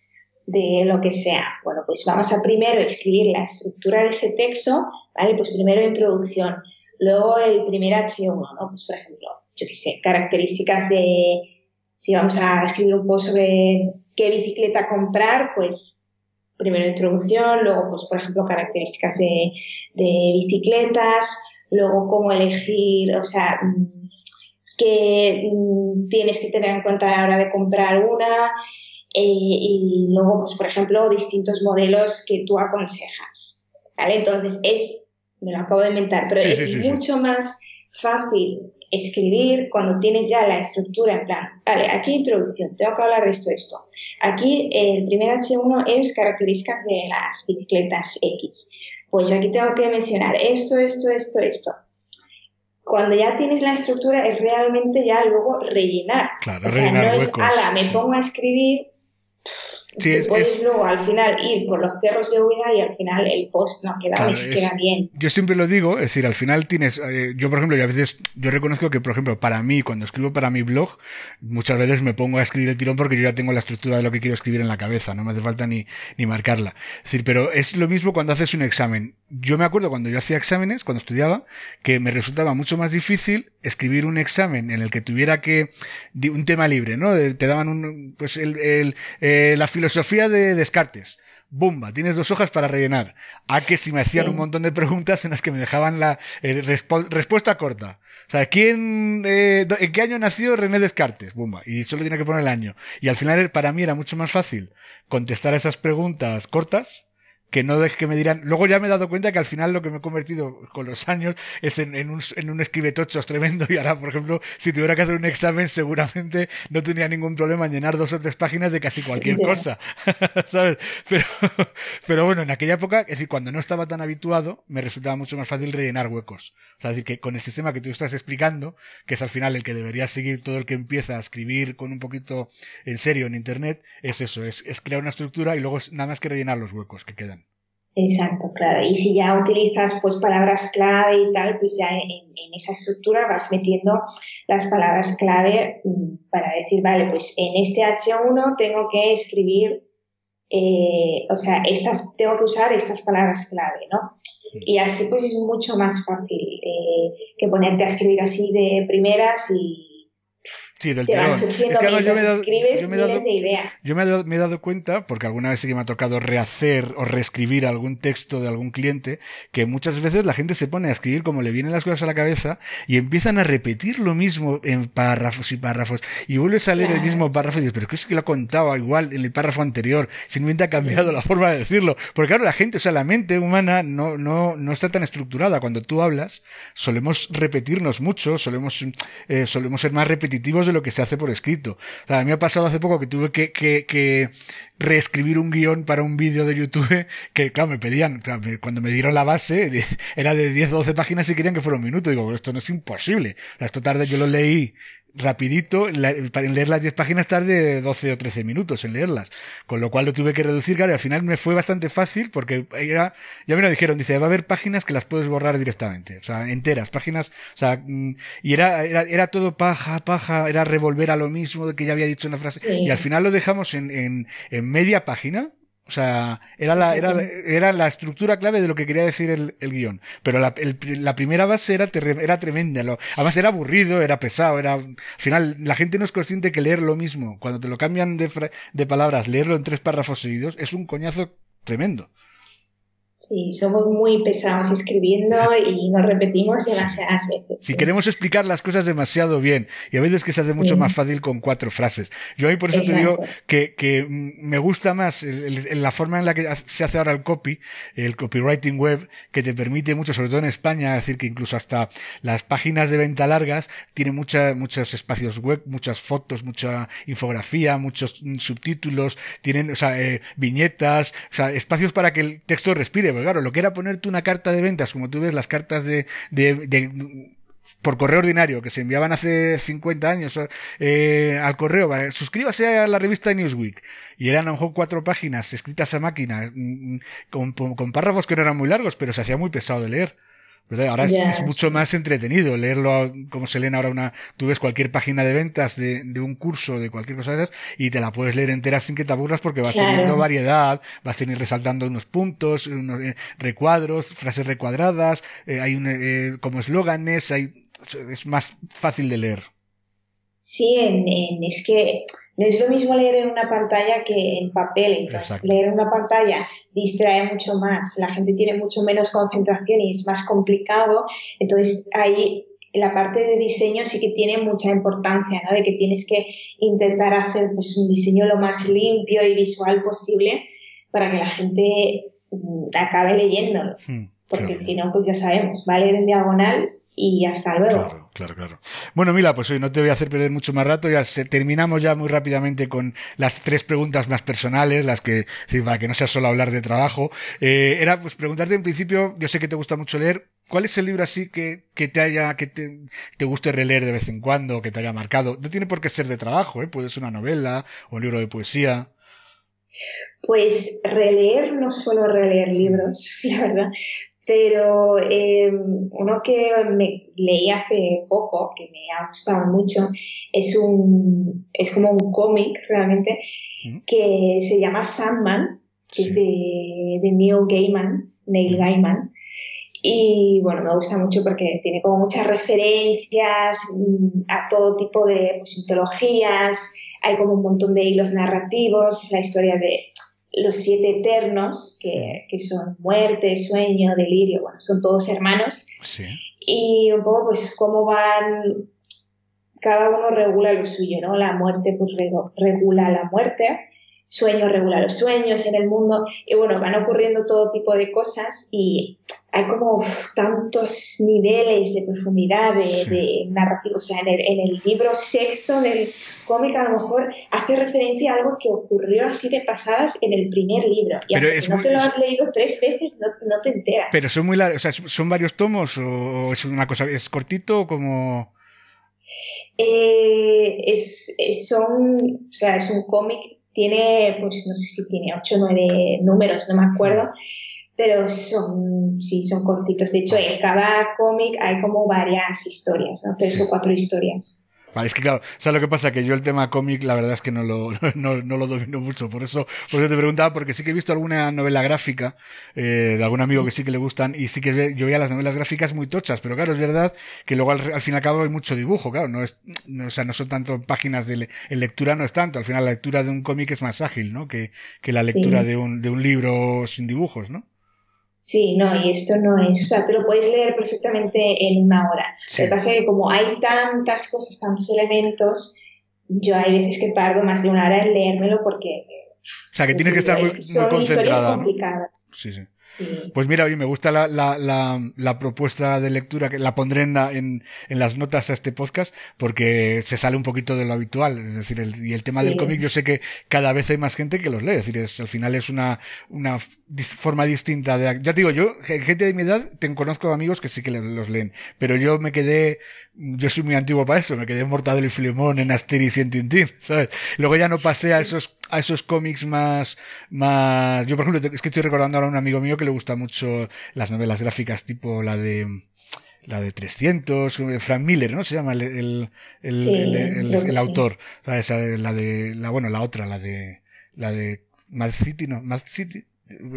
de lo que sea. Bueno, pues vamos a primero escribir la estructura de ese texto, vale, pues primero introducción, luego el primer H1, ¿no? Pues por ejemplo, yo qué sé, características de, si vamos a escribir un post sobre qué bicicleta comprar, pues primero introducción, luego, pues, por ejemplo, características de, bicicletas, luego cómo elegir, o sea, mm, qué mm, tienes que tener en cuenta a la hora de comprar una, eh, y luego, pues, por ejemplo, distintos modelos que tú aconsejas. ¿Vale? Entonces, es, me lo acabo de inventar, pero es mucho más fácil escribir cuando tienes ya la estructura en plan, vale, aquí introducción, tengo que hablar de esto, esto. Aquí el primer H1 es características de las bicicletas X. Pues aquí tengo que mencionar esto, esto, esto, esto. Cuando ya tienes la estructura es realmente ya luego rellenar. Claro, o sea, no es, ala, me pongo a escribir Pfft. Sí, puedes luego al final ir por los cerros de huida y al final el post no queda ni siquiera bien. Yo siempre lo digo, es decir, al final tienes, eh, yo por ejemplo, y a veces, yo reconozco que por ejemplo, para mí, cuando escribo para mi blog, muchas veces me pongo a escribir el tirón porque yo ya tengo la estructura de lo que quiero escribir en la cabeza, no me hace falta ni, ni marcarla. Es decir, pero es lo mismo cuando haces un examen. Yo me acuerdo cuando yo hacía exámenes, cuando estudiaba, que me resultaba mucho más difícil escribir un examen en el que tuviera que, un tema libre, ¿no? Te daban un, pues el, el eh, la filosofía de Descartes. Bumba, tienes dos hojas para rellenar. A que si me hacían un montón de preguntas en las que me dejaban la eh, respuesta corta. O sea, ¿quién, eh, ¿en qué año nació René Descartes? Bumba. Y solo tenía que poner el año. Y al final para mí era mucho más fácil contestar a esas preguntas cortas que no deje que me dirán. Luego ya me he dado cuenta que al final lo que me he convertido con los años es en, en, un, en un escribetochos tremendo y ahora, por ejemplo, si tuviera que hacer un examen, seguramente no tendría ningún problema en llenar dos o tres páginas de casi cualquier cosa, ¿sabes? Pero, pero bueno, en aquella época, es decir, cuando no estaba tan habituado, me resultaba mucho más fácil rellenar huecos. O sea, es decir, que con el sistema que tú estás explicando, que es al final el que debería seguir todo el que empieza a escribir con un poquito en serio en Internet, es eso, es, es crear una estructura y luego es nada más que rellenar los huecos que quedan. Exacto, claro. Y si ya utilizas pues palabras clave y tal, pues ya en, esa estructura vas metiendo las palabras clave mm, para decir, vale, pues en este H1 tengo que escribir, eh, o sea, estas, tengo que usar estas palabras clave, ¿no? Y así pues es mucho más fácil eh, que ponerte a escribir así de primeras y Sí, del tirón. Es que además yo me he dado, yo me he dado, yo me he dado, me he dado cuenta, porque alguna vez sí que me ha tocado rehacer o reescribir algún texto de algún cliente, que muchas veces la gente se pone a escribir como le vienen las cosas a la cabeza y empiezan a repetir lo mismo en párrafos y párrafos y vuelves a leer el mismo párrafo y dices, pero ¿qué es que lo contaba igual en el párrafo anterior? Simplemente ha cambiado la forma de decirlo. Porque claro, la gente, o sea, la mente humana no, no, no está tan estructurada. Cuando tú hablas, solemos repetirnos mucho, solemos, eh, solemos ser más repetitivos lo que se hace por escrito. O sea, a mí me ha pasado hace poco que tuve que, reescribir un guion para un vídeo de YouTube que, claro, me pedían, cuando me dieron la base, era de 10 o 12 páginas y querían que fuera un minuto. Digo, esto no es imposible. Esto tarde, yo lo leí rapidito, para leer las 10 páginas tarde 12 o 13 minutos en leerlas, con lo cual lo tuve que reducir, claro, y al final me fue bastante fácil porque ya, ya me lo dijeron, dice, va a haber páginas que las puedes borrar directamente, o sea, enteras, páginas, o sea, mm, y era, era, era todo paja, paja, era revolver a lo mismo que ya había dicho en la frase, y al final lo dejamos en, en, en media página, o sea, era la, era, era la estructura clave de lo que quería decir el, el guion. Pero la, la primera base era, era tremenda. Lo, además era aburrido, era pesado, era... Al final, la gente no es consciente que leer lo mismo, cuando te lo cambian de, de palabras, leerlo en tres párrafos seguidos, es un coñazo tremendo. Sí, somos muy pesados escribiendo y nos repetimos demasiadas veces. Si queremos explicar las cosas demasiado bien y a veces que se hace mucho más fácil con cuatro frases. Yo ahí por eso te digo que, que, me gusta más la forma en la que se hace ahora el copy, el copywriting web, que te permite mucho, sobre todo en España, es decir, que incluso hasta las páginas de venta largas tienen mucha, muchos espacios web, muchas fotos, mucha infografía, muchos subtítulos, tienen, o sea, eh, viñetas, o sea, espacios para que el texto respire porque claro, lo que era ponerte una carta de ventas, como tú ves las cartas de, de, por correo ordinario que se enviaban hace 50 años eh, al correo, suscríbase a la revista Newsweek y eran a lo mejor cuatro páginas escritas a máquina mm, mm, con, con párrafos que no eran muy largos, pero se hacía muy pesado de leer. Ahora es, mucho más entretenido leerlo como se leen ahora una, tú ves cualquier página de ventas de, de, un curso, de cualquier cosa de esas, y te la puedes leer entera sin que te aburras porque vas teniendo variedad, vas teniendo resaltando unos puntos, unos eh, recuadros, frases recuadradas, eh, hay un, eh, como eslóganes, hay, es más fácil de leer. Sí, en, es que no es lo mismo leer en una pantalla que en papel. Entonces, leer en una pantalla distrae mucho más, la gente tiene mucho menos concentración y es más complicado. Entonces, ahí la parte de diseño sí que tiene mucha importancia, ¿no? De que tienes que intentar hacer pues, un diseño lo más limpio y visual posible para que la gente mm, acabe leyéndolo. Hmm, Porque si no, pues ya sabemos, va a leer en diagonal y hasta luego. Claro, claro, claro. Bueno, Mila, pues hoy no te voy a hacer perder mucho más rato. Ya terminamos ya muy rápidamente con las tres preguntas más personales, las que, para que no sea solo hablar de trabajo. Eh, era pues preguntarte en principio, yo sé que te gusta mucho leer, ¿cuál es el libro así que, que te haya, que te, te, guste releer de vez en cuando, que te haya marcado? No tiene por qué ser de trabajo, ¿eh? puede ser una novela o un libro de poesía. Pues releer, no suelo releer libros, la verdad, pero em, uno que me leí hace poco, que me ha gustado mucho, es, un, es como un cómic realmente, que se llama Sandman, que es de, de Neil Gaiman, Neil Gaiman. Y bueno, me gusta mucho porque tiene como muchas referencias mm, a todo tipo de pues, mitologías, hay como un montón de hilos narrativos, es la historia de los siete eternos, que, que, son muerte, sueño, delirio, bueno, son todos hermanos. Sí. Y un poco, pues, cómo van, cada uno regula lo suyo, ¿no? La muerte, pues, regula la muerte, sueño regula los sueños en el mundo, y bueno, van ocurriendo todo tipo de cosas y hay como tantos niveles de profundidad de, narrativo. O sea, en el, libro sexto del cómic a lo mejor hace referencia a algo que ocurrió así de pasadas en el primer libro. Y Pero hasta que no te lo has leído tres veces, no, te enteras. Pero son muy largos, o sea, ¿son varios tomos o es una cosa, es cortito como...? Eh, es, son, o sea, es un cómic, tiene, pues no sé si tiene ocho o nueve números, no me acuerdo pero son, sí, son cortitos. De hecho, en cada cómic hay como varias historias, ¿no? Tres o cuatro historias. Vale, es que claro, ¿sabes lo que pasa? Que yo el tema cómic, la verdad es que no lo, no, no lo domino mucho. Por eso, por eso te preguntaba, porque sí que he visto alguna novela gráfica, eh, de algún amigo que sí que le gustan, y sí que yo veía las novelas gráficas muy tochas, pero claro, es verdad que luego al, fin y al cabo hay mucho dibujo, claro, no es, no, o sea, no son tanto páginas de en lectura no es tanto, al final la lectura de un cómic es más ágil, ¿no? Que, que la lectura de un, de un libro sin dibujos, ¿no? Sí, no, y esto no es, o sea, te lo puedes leer perfectamente en una hora. Lo que pasa es que como hay tantas cosas, tantos elementos, yo hay veces que tardo más de una hora en leérmelo porque... O sea, que tienes que estar muy, muy concentrada. complicadas. Sí, sí. Pues mira, hoy me gusta la, la, la, propuesta de lectura, que la pondré en, en, en, las notas a este podcast, porque se sale un poquito de lo habitual. Es decir, el, y el tema del cómic, yo sé que cada vez hay más gente que los lee. Es decir, al final es una, una forma distinta de, ya te digo, yo, gente de mi edad, te conozco amigos que sí que los leen, pero yo me quedé, yo soy muy antiguo para eso, me quedé en Mortadelo y Filemón, en Asterix y en Tintín, ¿sabes? Luego ya no pasé a esos, a esos cómics más, más, yo por ejemplo, es que estoy recordando ahora a un amigo mío que le gusta mucho las novelas gráficas tipo la de la de 300, Frank Miller, ¿no? Se llama el, el, el, el, autor. Esa, la de, la, bueno, la otra, la de, la de Mad City, ¿no? Mad City,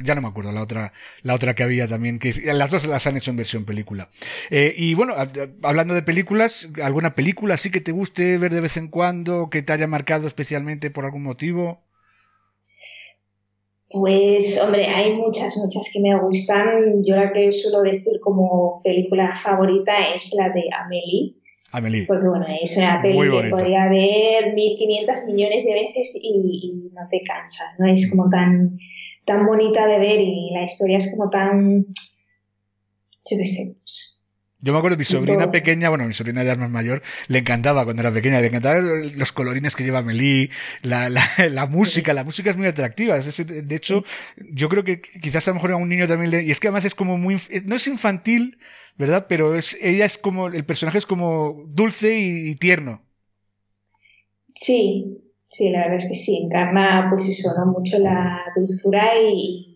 ya no me acuerdo la otra la otra que había también que las dos las han hecho en versión película eh, y bueno hablando de películas alguna película sí que te guste ver de vez en cuando que te haya marcado especialmente por algún motivo Pues, hombre, hay muchas, muchas que me gustan. Yo la que suelo decir como película favorita es la de Amelie. Amelie. Porque, bueno, es una película que podría ver 1500 millones de veces y, no te cansas, ¿no? Es como tan, tan bonita de ver y la historia es como tan, yo qué sé, pues, yo me acuerdo, mi sobrina pequeña, bueno, mi sobrina ya más mayor, le encantaba cuando era pequeña, le encantaban los colorines que lleva Melí, la, la, la música, la música es muy atractiva. de hecho, yo creo que quizás a lo mejor a un niño también le, y es que además es como muy, no es infantil, ¿verdad? Pero es, ella es como, el personaje es como dulce y, tierno. Sí, sí, la verdad es que sí, encarna pues eso, ¿no? Mucho la dulzura y,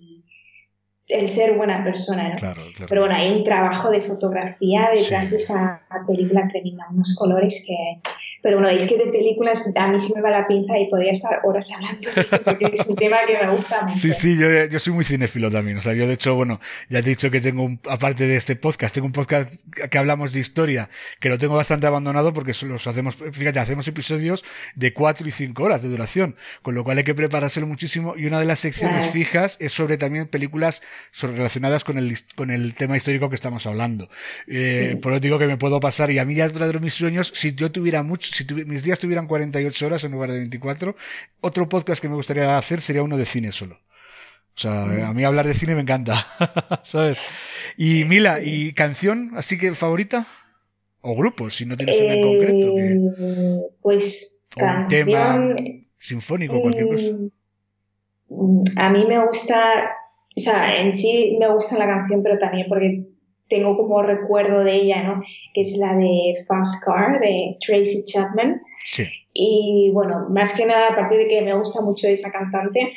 el ser buena persona, ¿no? Claro, claro. Pero bueno, hay un trabajo de fotografía detrás de esa película tremenda, unos colores que, pero bueno, es que de películas a mí sí me va la pinza y podría estar horas hablando porque es un tema que me gusta mucho. Sí, sí, yo, yo soy muy cinéfilo también. O sea, yo de hecho, bueno, ya te he dicho que tengo, un, aparte de este podcast, tengo un podcast que hablamos de historia, que lo tengo bastante abandonado porque los hacemos, fíjate, hacemos episodios de cuatro y cinco horas de duración, con lo cual hay que preparárselo muchísimo y una de las secciones fijas es sobre también películas relacionadas con el, con el tema histórico que estamos hablando. Eh, Por lo digo que me puedo pasar y a mí ya otro de mis sueños, si yo tuviera mucho si mis días tuvieran 48 horas en lugar de 24, otro podcast que me gustaría hacer sería uno de cine solo. O sea, mm. a mí hablar de cine me encanta, ¿sabes? Y Mila, ¿y canción así que favorita? ¿O grupo, si no tienes una en concreto? Eh, pues un tema sinfónico, cualquier cosa. Mm, a mí me gusta, o sea, en sí me gusta la canción, pero también porque tengo como recuerdo de ella, ¿no? Que es la de Fast Car de Tracy Chapman. Sí. Y bueno, más que nada, a partir de que me gusta mucho esa cantante,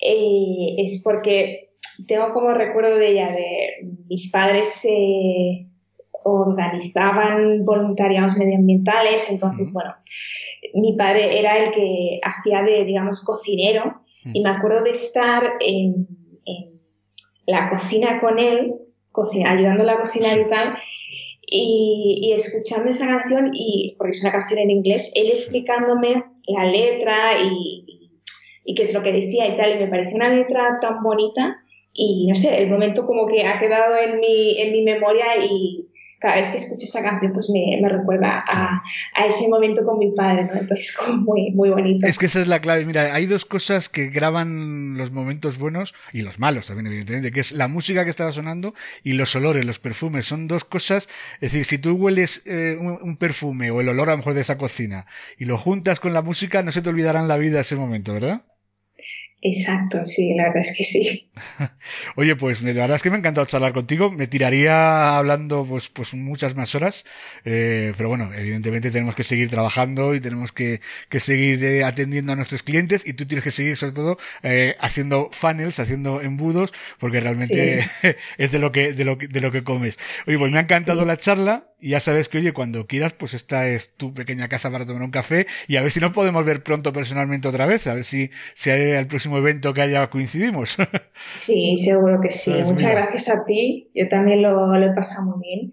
eh, es porque tengo como recuerdo de ella, de mis padres eh, organizaban voluntariados medioambientales, entonces, bueno, mi padre era el que hacía de, digamos, cocinero y me acuerdo de estar en la cocina con él ayudándole a cocinar y tal, y, escuchando esa canción, y, porque es una canción en inglés, él explicándome la letra y, y, qué es lo que decía y tal, y me pareció una letra tan bonita, y no sé, el momento como que ha quedado en mi, en mi memoria y, cada vez que escucho esa canción pues me, me recuerda a, a, ese momento con mi padre, ¿no? Entonces como muy, muy bonito. Es que esa es la clave. Mira, hay dos cosas que graban los momentos buenos y los malos también, evidentemente, que es la música que estaba sonando y los olores, los perfumes. Son dos cosas, es decir, si tú hueles eh, un, perfume o el olor a lo mejor de esa cocina y lo juntas con la música, no se te olvidarán la vida ese momento, ¿verdad? Exacto, sí, la verdad es que sí. Oye, pues la verdad es que me ha encantado charlar contigo. Me tiraría hablando pues, pues muchas más horas, eh, pero bueno, evidentemente tenemos que seguir trabajando y tenemos que, que seguir eh, atendiendo a nuestros clientes y tú tienes que seguir sobre todo eh, haciendo funnels, haciendo embudos, porque realmente es de lo que de lo que de lo que comes. Oye, pues me ha encantado la charla y ya sabes que oye cuando quieras pues esta es tu pequeña casa para tomar un café y a ver si nos podemos ver pronto personalmente otra vez, a ver si si hay el próximo evento que haya coincidimos. Sí, seguro que sí. Muchas gracias a ti. Yo también lo, lo he pasado muy bien.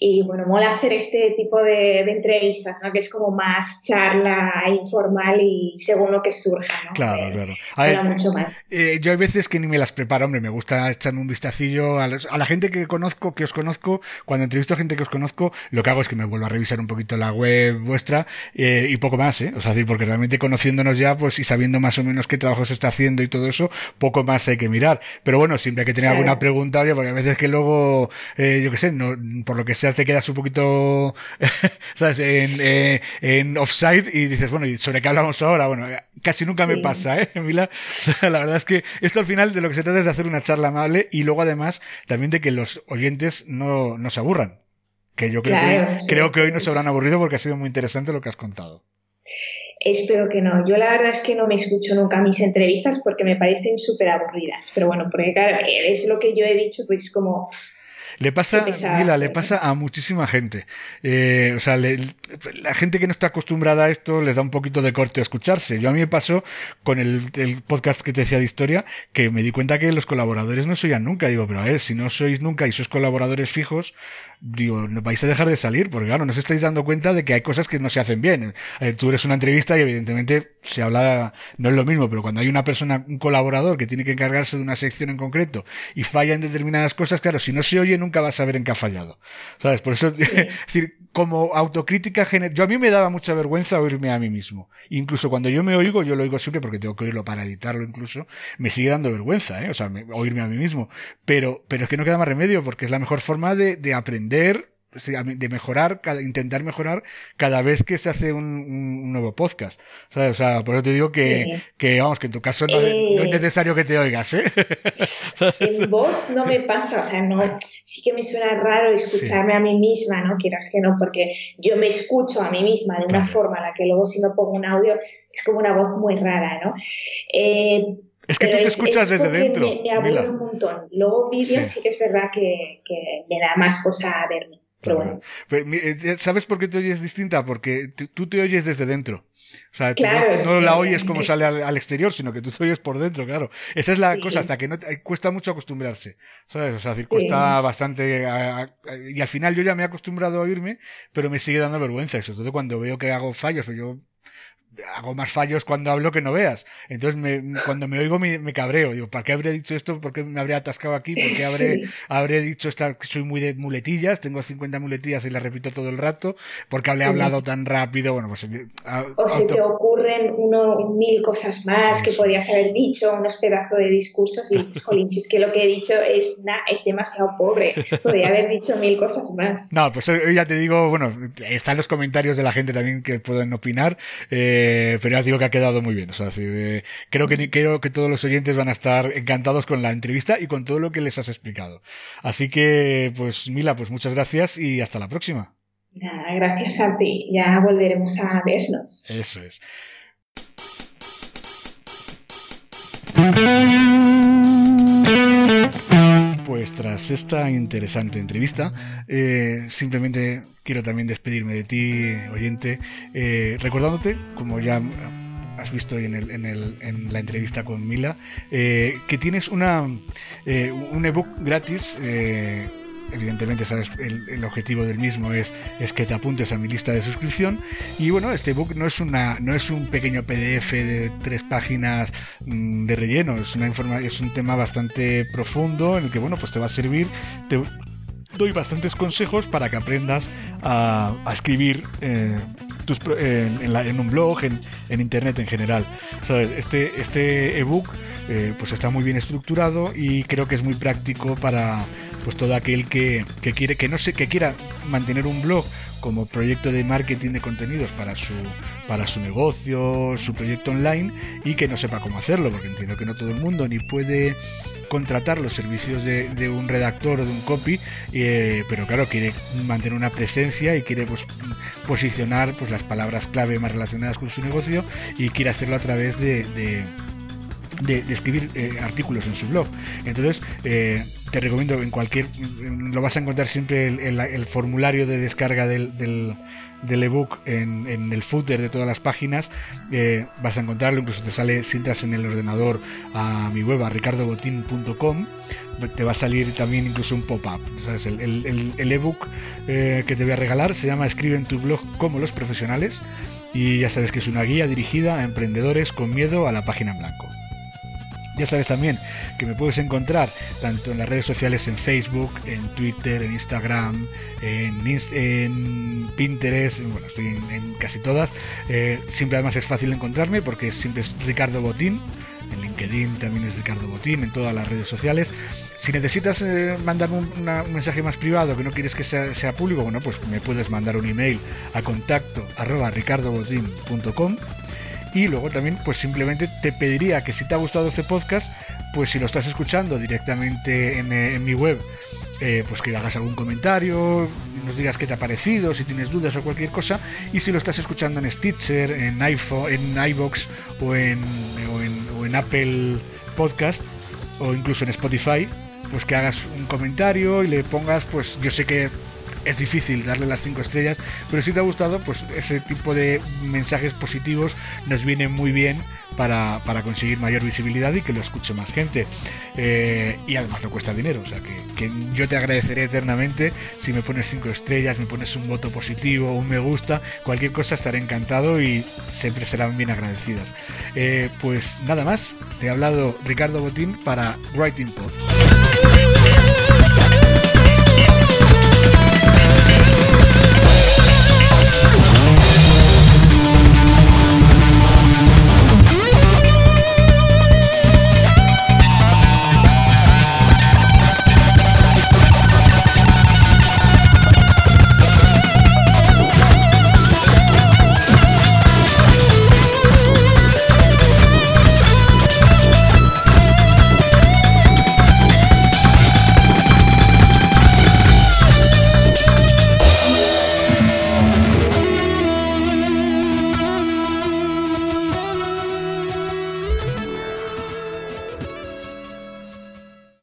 Y bueno, mola hacer este tipo de, entrevistas, ¿no? Que es como más charla informal y según lo que surja, ¿no? Claro, claro. A mucho más. Eh, yo hay veces que ni me las preparo, hombre, me gusta echarme un vistacillo a, a, la gente que conozco, que os conozco, cuando entrevisto a gente que os conozco, lo que hago es que me vuelvo a revisar un poquito la web vuestra eh, y poco más, ¿eh? O sea, porque realmente conociéndonos ya, pues y sabiendo más o menos qué trabajo se está haciendo y todo eso, poco más hay que mirar. Pero bueno, siempre hay que tener alguna pregunta, porque a veces que luego, eh, yo qué sé, no, por lo que sea, te quedas un poquito, ¿sabes? En, eh, en offside y dices, bueno, ¿y sobre qué hablamos ahora? Bueno, casi nunca me pasa, ¿eh, Mila? la verdad es que esto al final de lo que se trata es de hacer una charla amable y luego además también de que los oyentes no, no se aburran. Que yo creo, que, creo que hoy no se habrán aburrido porque ha sido muy interesante lo que has contado. Espero que no. Yo la verdad es que no me escucho nunca mis entrevistas porque me parecen súper aburridas. Pero bueno, porque claro, es lo que yo he dicho, pues como Le pasa, Mila, le pasa a muchísima gente. Eh, o sea, la gente que no está acostumbrada a esto les da un poquito de corte a escucharse. Yo a mí me pasó con el, podcast que te decía de historia que me di cuenta que los colaboradores no se oían nunca. Digo, pero a ver, si no sois nunca y sois colaboradores fijos, digo, no vais a dejar de salir, porque claro, no os estáis dando cuenta de que hay cosas que no se hacen bien. Eh, tú eres una entrevista y evidentemente se habla, no es lo mismo, pero cuando hay una persona, un colaborador que tiene que encargarse de una sección en concreto y falla en determinadas cosas, claro, si no se oye nunca vas a saber en qué ha fallado. ¿Sabes? Por eso, es decir, como autocrítica general, yo a mí me daba mucha vergüenza oírme a mí mismo. Incluso cuando yo me oigo, yo lo oigo siempre porque tengo que oírlo para editarlo incluso, me sigue dando vergüenza, ¿eh? O sea, oírme a mí mismo. Pero, pero es que no queda más remedio porque es la mejor forma de, de aprender de mejorar, intentar mejorar cada vez que se hace un, nuevo podcast. O sea, por eso te digo que, que, vamos, que en tu caso no, es eh. necesario que te oigas, ¿eh? En voz no me pasa, o sea, no, sí que me suena raro escucharme a mí misma, ¿no? Quieras que no, porque yo me escucho a mí misma de una forma a la que luego si me pongo un audio es como una voz muy rara, ¿no? Eh, es que tú te escuchas desde dentro. Me, me aburre un montón. Luego vídeos sí. que es verdad que, que me da más cosa a verme. Pero eh, ¿Sabes por qué te oyes distinta? Porque tú te oyes desde dentro. O sea, no, la oyes como sale al, exterior, sino que tú te oyes por dentro, claro. Esa es la cosa, hasta que no cuesta mucho acostumbrarse. ¿Sabes? O sea, cuesta bastante. y al final yo ya me he acostumbrado a oírme, pero me sigue dando vergüenza. Sobre todo cuando veo que hago fallos, pues yo hago más fallos cuando hablo que no veas. Entonces, me, cuando me oigo me, cabreo. Digo, ¿para qué habría dicho esto? ¿Por qué me habría atascado aquí? ¿Por qué habré, habré dicho esta, que soy muy de muletillas? Tengo 50 muletillas y las repito todo el rato. porque habré hablado tan rápido? Bueno, pues... Eh, o se te ocurren uno, mil cosas más que podrías haber dicho, unos pedazos de discursos y dices, jolín, es que lo que he dicho es, es demasiado pobre. Podría haber dicho mil cosas más. No, pues hoy ya te digo, bueno, están los comentarios de la gente también que pueden opinar. Eh, eh, pero ya digo que ha quedado muy bien. O sea, eh, creo, que, creo que todos los oyentes van a estar encantados con la entrevista y con todo lo que les has explicado. Así que, pues, Mila, pues muchas gracias y hasta la próxima. Nada, gracias a ti. Ya volveremos a vernos. Eso es. Pues tras esta interesante entrevista, eh, simplemente quiero también despedirme de ti, oyente, eh, recordándote, como ya has visto en, la entrevista con Mila, eh, que tienes una, un ebook gratis evidentemente sabes el, objetivo del mismo es, es que te apuntes a mi lista de suscripción. Y bueno este book no es una no es un pequeño PDF de tres páginas mm, de relleno. Es una informa es un tema bastante profundo en el que bueno pues te va a servir. Te doy bastantes consejos para que aprendas a, escribir eh, en, un blog, en, internet en general. Este, este ebook eh, pues está muy bien estructurado y creo que es muy práctico para pues todo aquel que, quiere, que no sé, que quiera mantener un blog como proyecto de marketing de contenidos para su, para su negocio, su proyecto online y que no sepa cómo hacerlo, porque entiendo que no todo el mundo ni puede contratar los servicios de, un redactor o de un copy, eh, pero claro, quiere mantener una presencia y quiere pues, posicionar pues, las palabras clave más relacionadas con su negocio y quiere hacerlo a través de, escribir eh, artículos en su blog. Entonces, eh, te recomiendo en cualquier, lo vas a encontrar siempre el, el, formulario de descarga del, del, ebook en, en, el footer de todas las páginas, eh, vas a encontrarlo, incluso te sale, si entras en el ordenador a mi web, a ricardobotin.com, te va a salir también incluso un pop-up. El, el, el, ebook que te voy a regalar se llama Escribe en tu blog como los profesionales y ya sabes que es una guía dirigida a emprendedores con miedo a la página en blanco. Ya sabes también que me puedes encontrar tanto en las redes sociales en Facebook, en Twitter, en Instagram, en, Pinterest, bueno, estoy en, casi todas. Eh, siempre además es fácil encontrarme porque siempre es Ricardo Botín. En LinkedIn también es Ricardo Botín, en todas las redes sociales. Si necesitas eh, mandar un, mensaje más privado que no quieres que sea, sea, público, bueno, pues me puedes mandar un email a contacto arroba ricardobotín.com y luego también, pues simplemente te pediría que si te ha gustado este podcast, pues si lo estás escuchando directamente en, eh, mi web, eh, pues que hagas algún comentario, nos digas qué te ha parecido, si tienes dudas o cualquier cosa. Y si lo estás escuchando en Stitcher, en iPhone, en iBox o en, o en, o en Apple Podcast o incluso en Spotify, pues que hagas un comentario y le pongas, pues yo sé que es difícil darle las 5 estrellas, pero si te ha gustado, pues ese tipo de mensajes positivos nos vienen muy bien para, conseguir mayor visibilidad y que lo escuche más gente. Eh, y además no cuesta dinero, o sea que, yo te agradeceré eternamente si me pones 5 estrellas, me pones un voto positivo, un me gusta, cualquier cosa estaré encantado y siempre serán bien agradecidas. Eh, pues nada más, te he hablado Ricardo Botín para Writing Pod.